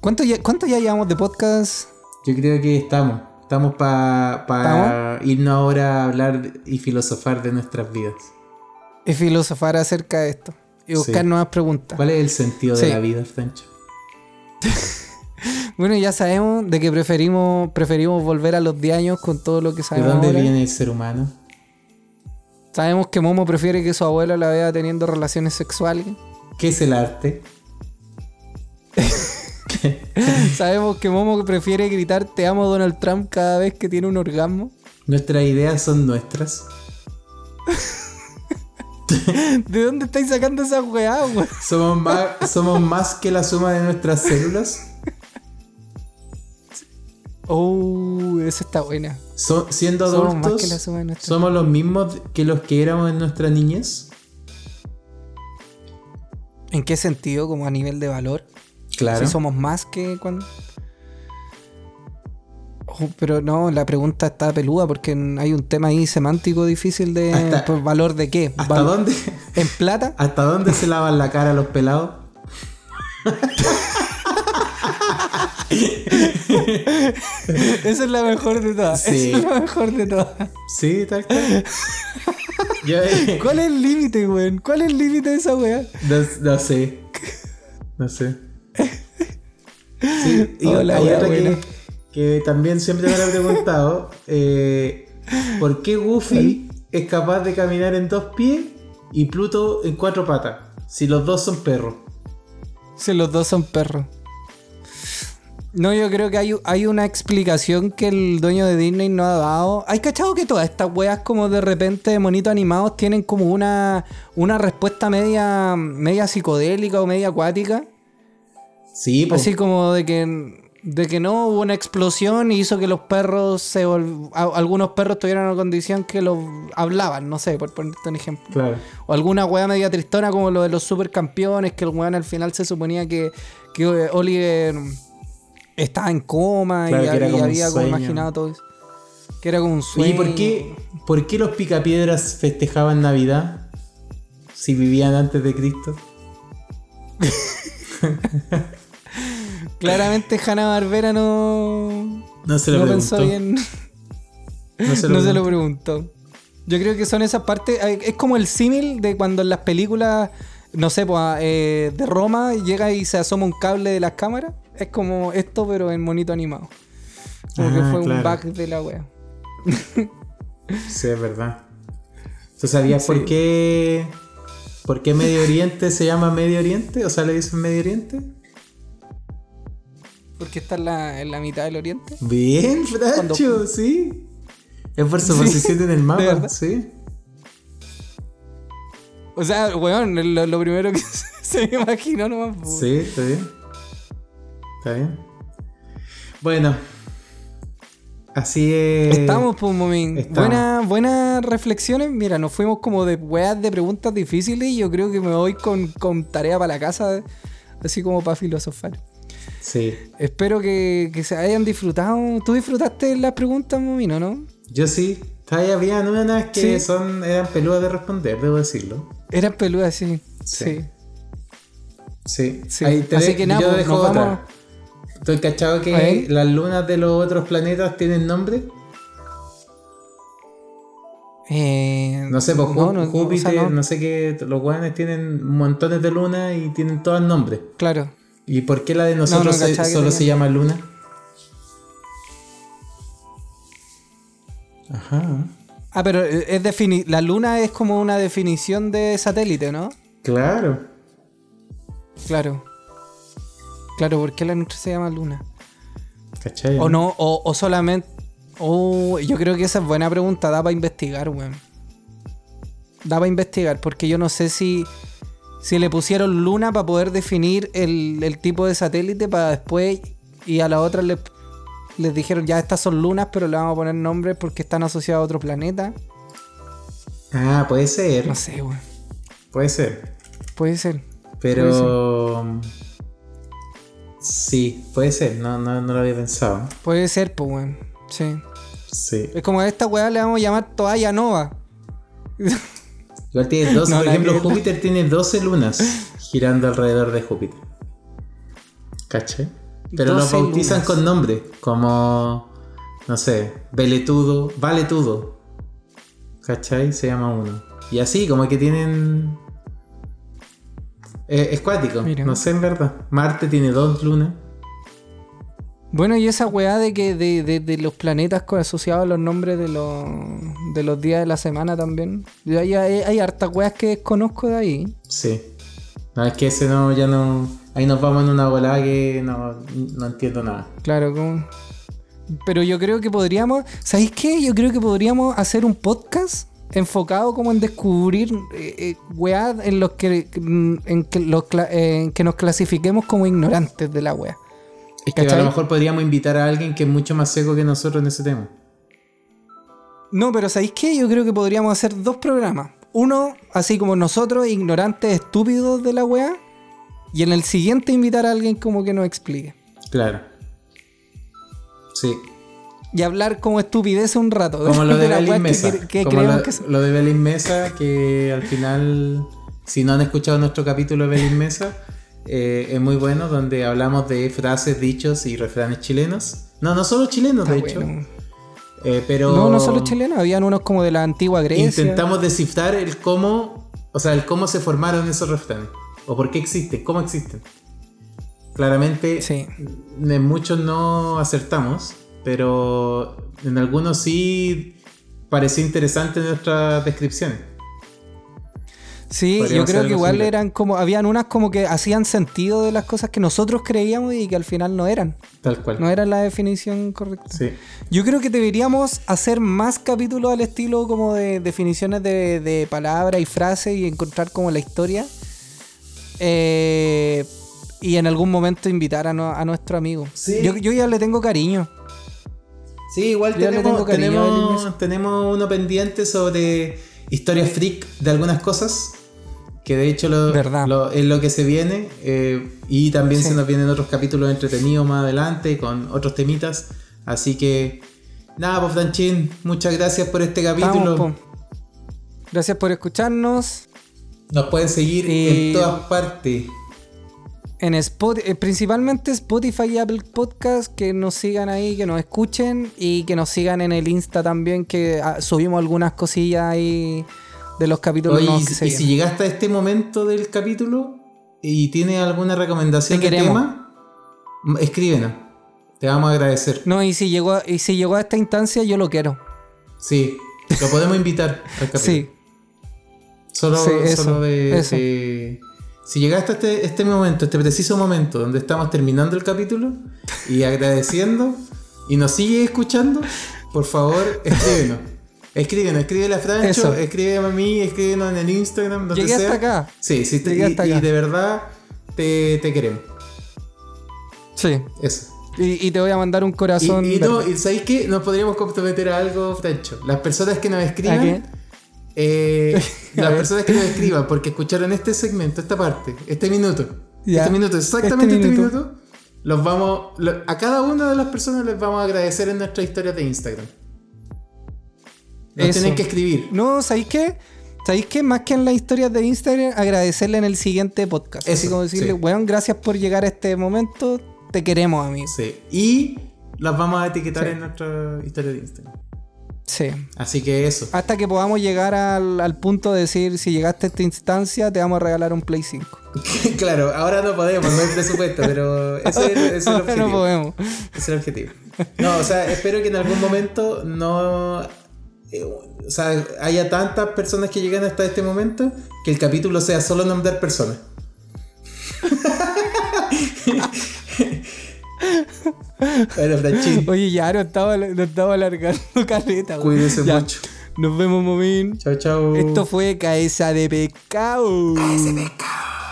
¿Cuánto ya, cuánto ya llevamos de podcast? Yo creo que estamos. Estamos para irnos ahora a hablar y filosofar de nuestras vidas. Y filosofar acerca de esto. Y buscar Sí. nuevas preguntas. ¿Cuál es el sentido Sí. de la vida, Francho? Bueno, ya sabemos de que preferimos, preferimos volver a los 10 años con todo lo que ¿De sabemos. dónde ahora. viene el ser humano? Sabemos que Momo prefiere que su abuelo la vea teniendo relaciones sexuales. ¿Qué es el arte? Sabemos que Momo prefiere gritar te amo Donald Trump cada vez que tiene un orgasmo. Nuestras ideas son nuestras. ¿De dónde estáis sacando esa weá, weón? Somos más, somos más que la suma de nuestras células. Oh, esa está buena. So- siendo Somos más adultos, que la suma de nuestras- somos los mismos que los que éramos en nuestra niñez. ¿En qué sentido? Como a nivel de valor. Claro. Si somos más que cuando. Oh, pero no, la pregunta está peluda porque hay un tema ahí semántico difícil de Hasta- pues, valor de qué. ¿Hasta Val- dónde? ¿En plata? ¿Hasta dónde se lavan la cara los pelados? Esa es la mejor de todas. Sí. Esa es la mejor de todas. Sí, tal cual. Yo, eh, ¿Cuál es el límite, weón? ¿Cuál es el límite de esa weá? no, no sé. No sé. Sí, y hay otra que, también siempre me lo he preguntado. eh, ¿Por qué Goofy es capaz de caminar en dos pies y Pluto en cuatro patas? Si los dos son perros. Si los dos son perros. No, yo creo que hay, hay una explicación que el dueño de Disney no ha dado. ¿Hay cachado que todas estas weas como de repente de monitos animados tienen como una, una respuesta media, media psicodélica o media acuática? Sí, pues. Así como de que, de que no hubo una explosión y hizo que los perros se vol- algunos perros tuvieran una condición que los hablaban, no sé, por ponerte un ejemplo. Claro. O alguna weá media tristona como lo de los supercampeones, que el weón al final se suponía que, que eh, Oliver estaba en coma Claro, y, y como había como imaginado todo eso. Que era como un sueño. Oye, ¿por qué, ¿por qué los picapiedras festejaban Navidad si vivían antes de Cristo? Claramente Hanna Barbera no, No se lo no preguntó. pensó bien. No se lo no se lo preguntó. Yo creo que son esas partes. Es como el símil de cuando en las películas, no sé, pues, eh, de Roma llega y se asoma un cable de las cámaras. Es como esto, pero en monito animado. Como que Ah, fue un bug de la wea. Sí, es verdad. ¿Tú sabías Sí. por qué por qué Medio Oriente se llama Medio Oriente? O sea, le dicen Medio Oriente. Porque está en la, en la mitad del oriente. Bien, Cuando- Francho, sí. Es por su Sí, posición en el mapa, sí. O sea, weón, lo, lo primero que se me imaginó nomás. po. Sí, está bien. Está bien. Bueno. Así es. Estamos, pues, Momín. estamos. Buenas, buenas reflexiones. Mira, nos fuimos como de weas de preguntas difíciles y yo creo que me voy con, con tarea para la casa, así como para filosofar. Sí. Espero que, que se hayan disfrutado. ¿Tú disfrutaste las preguntas, Momín, o no? Yo sí. Todavía había unas que Sí. son, eran peludas de responder, debo decirlo. Eran peludas, sí. Sí. Sí. Sí. Sí. Ahí te Así de- que nada, yo pues, dejo nos otra. vamos- ¿Estoy cachado A que las lunas de los otros planetas tienen nombre? Eh, No sé, pues no, Jú- no, no, o sea, Júpiter, no. no. sé qué. Los guanes tienen montones de lunas y tienen todas nombres. Claro. ¿Y por qué la de nosotros se- solo se llama luna? Ajá. Ah, pero eh, es defini la luna es como una definición de satélite, ¿no? Claro. Claro. Claro, ¿por qué la nuestra se llama luna? ¿Cachai? O no, o, o solamente. Oh, yo creo que esa es buena pregunta, da para investigar, weón. Da para investigar, porque yo no sé si. Si le pusieron luna para poder definir el, el tipo de satélite para después. Y a la otra le- les dijeron, ya estas son lunas, pero le vamos a poner nombres porque están asociados a otro planeta. Ah, puede ser. No sé, weón. Puede ser. Puede ser. Pero. Sí, puede ser. No, no, no lo había pensado. Puede ser, pues, weón. Sí. Sí. Es como a esta weá le vamos a llamar toalla nova. Igual tiene 12, No, por ejemplo. Júpiter tiene 12 lunas girando alrededor de Júpiter. ¿Cachai? Pero los 12 bautizan lunas. con nombre, como, no sé, Veletudo, Valetudo. ¿Cachai? Se llama uno. Y así, como que tienen... Eh, es cuático, Mira. no sé en verdad. Marte tiene dos lunas. Bueno, y esa weá de que de, de- de los planetas asociados a los nombres de los, de los días de la semana también. Hay, hay, hay hartas weas que desconozco de ahí. Sí. No, es que ese no, ya no... Ahí nos vamos en una volada que no, no entiendo nada. Claro, como... Pero yo creo que podríamos... ¿Sabéis qué? Yo creo que podríamos hacer un podcast enfocado como en descubrir eh, eh, weas en los que, en, que los eh, en que nos clasifiquemos como ignorantes de la wea. Es que a lo mejor podríamos invitar a alguien que es mucho más seco que nosotros en ese tema. No, pero ¿sabéis qué? Yo creo que podríamos hacer dos programas. Uno, así como nosotros, ignorantes, estúpidos de la weá. Y en el siguiente invitar a alguien como que nos explique. Claro. Sí. Y hablar como estupidez un rato. Como lo de la Belín que Mesa. cre- que Como creemos lo, que lo de Belín Mesa, que al final, si no han escuchado nuestro capítulo de Belín Mesa, eh, es muy bueno, donde hablamos de frases, dichos y refranes chilenos. No, no solo chilenos, de hecho. Eh, pero No, no solo chilenos, habían unos como de la antigua Grecia. intentamos descifrar el cómo, o sea, el cómo se formaron esos refranes. O por qué existen, cómo existen. Claramente, Sí. muchos no acertamos, pero en algunos sí pareció interesante nuestras descripciones. Sí, yo creo que igual similar. eran como. Habían unas como que hacían sentido de las cosas que nosotros creíamos y que al final no eran. Tal cual. No era la definición correcta. Sí. Yo creo que deberíamos hacer más capítulos al estilo como de definiciones de, de palabras y frases y encontrar como la historia. Eh, y en algún momento invitar a, no- a nuestro amigo. Sí. Yo, yo ya le tengo cariño. Sí, igual tenemos, tenemos, uno pendiente sobre historias freak de algunas cosas. Que de hecho lo, Verdad. lo- es lo que se viene. eh, y también Sí. se nos vienen otros capítulos entretenidos más adelante con otros temitas. Así que, nada, pues Franchín, muchas gracias por este capítulo. Estamos. Gracias por escucharnos. Nos pueden seguir en todas partes. En Spot, eh, principalmente Spotify y Apple Podcast, que nos sigan ahí, que nos escuchen y que nos sigan en el Insta también, que ah, subimos algunas cosillas ahí de los capítulos Oye, nuevos y, que se y si llegaste a este momento del capítulo y tienes alguna recomendación de tema, escríbenos. Te vamos a agradecer. No, y si llegó, y si llegó a esta instancia, yo lo quiero. Sí, lo podemos invitar al capítulo. Sí, Solo, Sí, eso, solo de, eso. de- Si llegaste a este, este momento, este preciso momento donde estamos terminando el capítulo y agradeciendo y nos sigue escuchando, por favor, escríbenos. Escríbenos, escríbele a Francho, Eso. escríbeme a mí, escríbenos en el Instagram, donde Llegué sea. hasta acá. Sí, sí, te- y, hasta y acá. de verdad te, te queremos. Sí. Eso. Y, y te voy a mandar un Y, corazón. y no, verde. y ¿sabéis qué? Nos podríamos comprometer a algo, Francho. Las personas que nos ¿A escriban. Eh, las personas que nos escriban porque escucharon este segmento, esta parte, este minuto. Ya. Este minuto, exactamente Este este minuto. los vamos. lo- a cada una de las personas les vamos a agradecer en nuestras historias de Instagram. Nos Eso. tienen que escribir. No, ¿sabéis qué? ¿Sabéis qué? Más que en las historias de Instagram, agradecerle en el siguiente podcast. Así Eso, como decirle, sí. weón, gracias por llegar a este momento. Te queremos, amigo. Sí. Y las vamos a etiquetar Sí. en nuestra historia de Instagram. Sí. Así que eso. Hasta que podamos llegar al, al punto de decir, si llegaste a esta instancia, te vamos a regalar un Play 5. claro, ahora no podemos, no hay presupuesto, pero ese, es- ese es el objetivo. no podemos. Ese es el objetivo. No, o sea, espero que en algún momento no. eh, o sea, haya tantas personas que lleguen hasta este momento que el capítulo sea solo nombrar personas. bueno, Franchín, Oye, ya no estaba, no estaba alargando caleta. Ya. mucho. Nos vemos, Momín. Chao, chao. Esto fue Cabeza de Pescado. Ese pescado.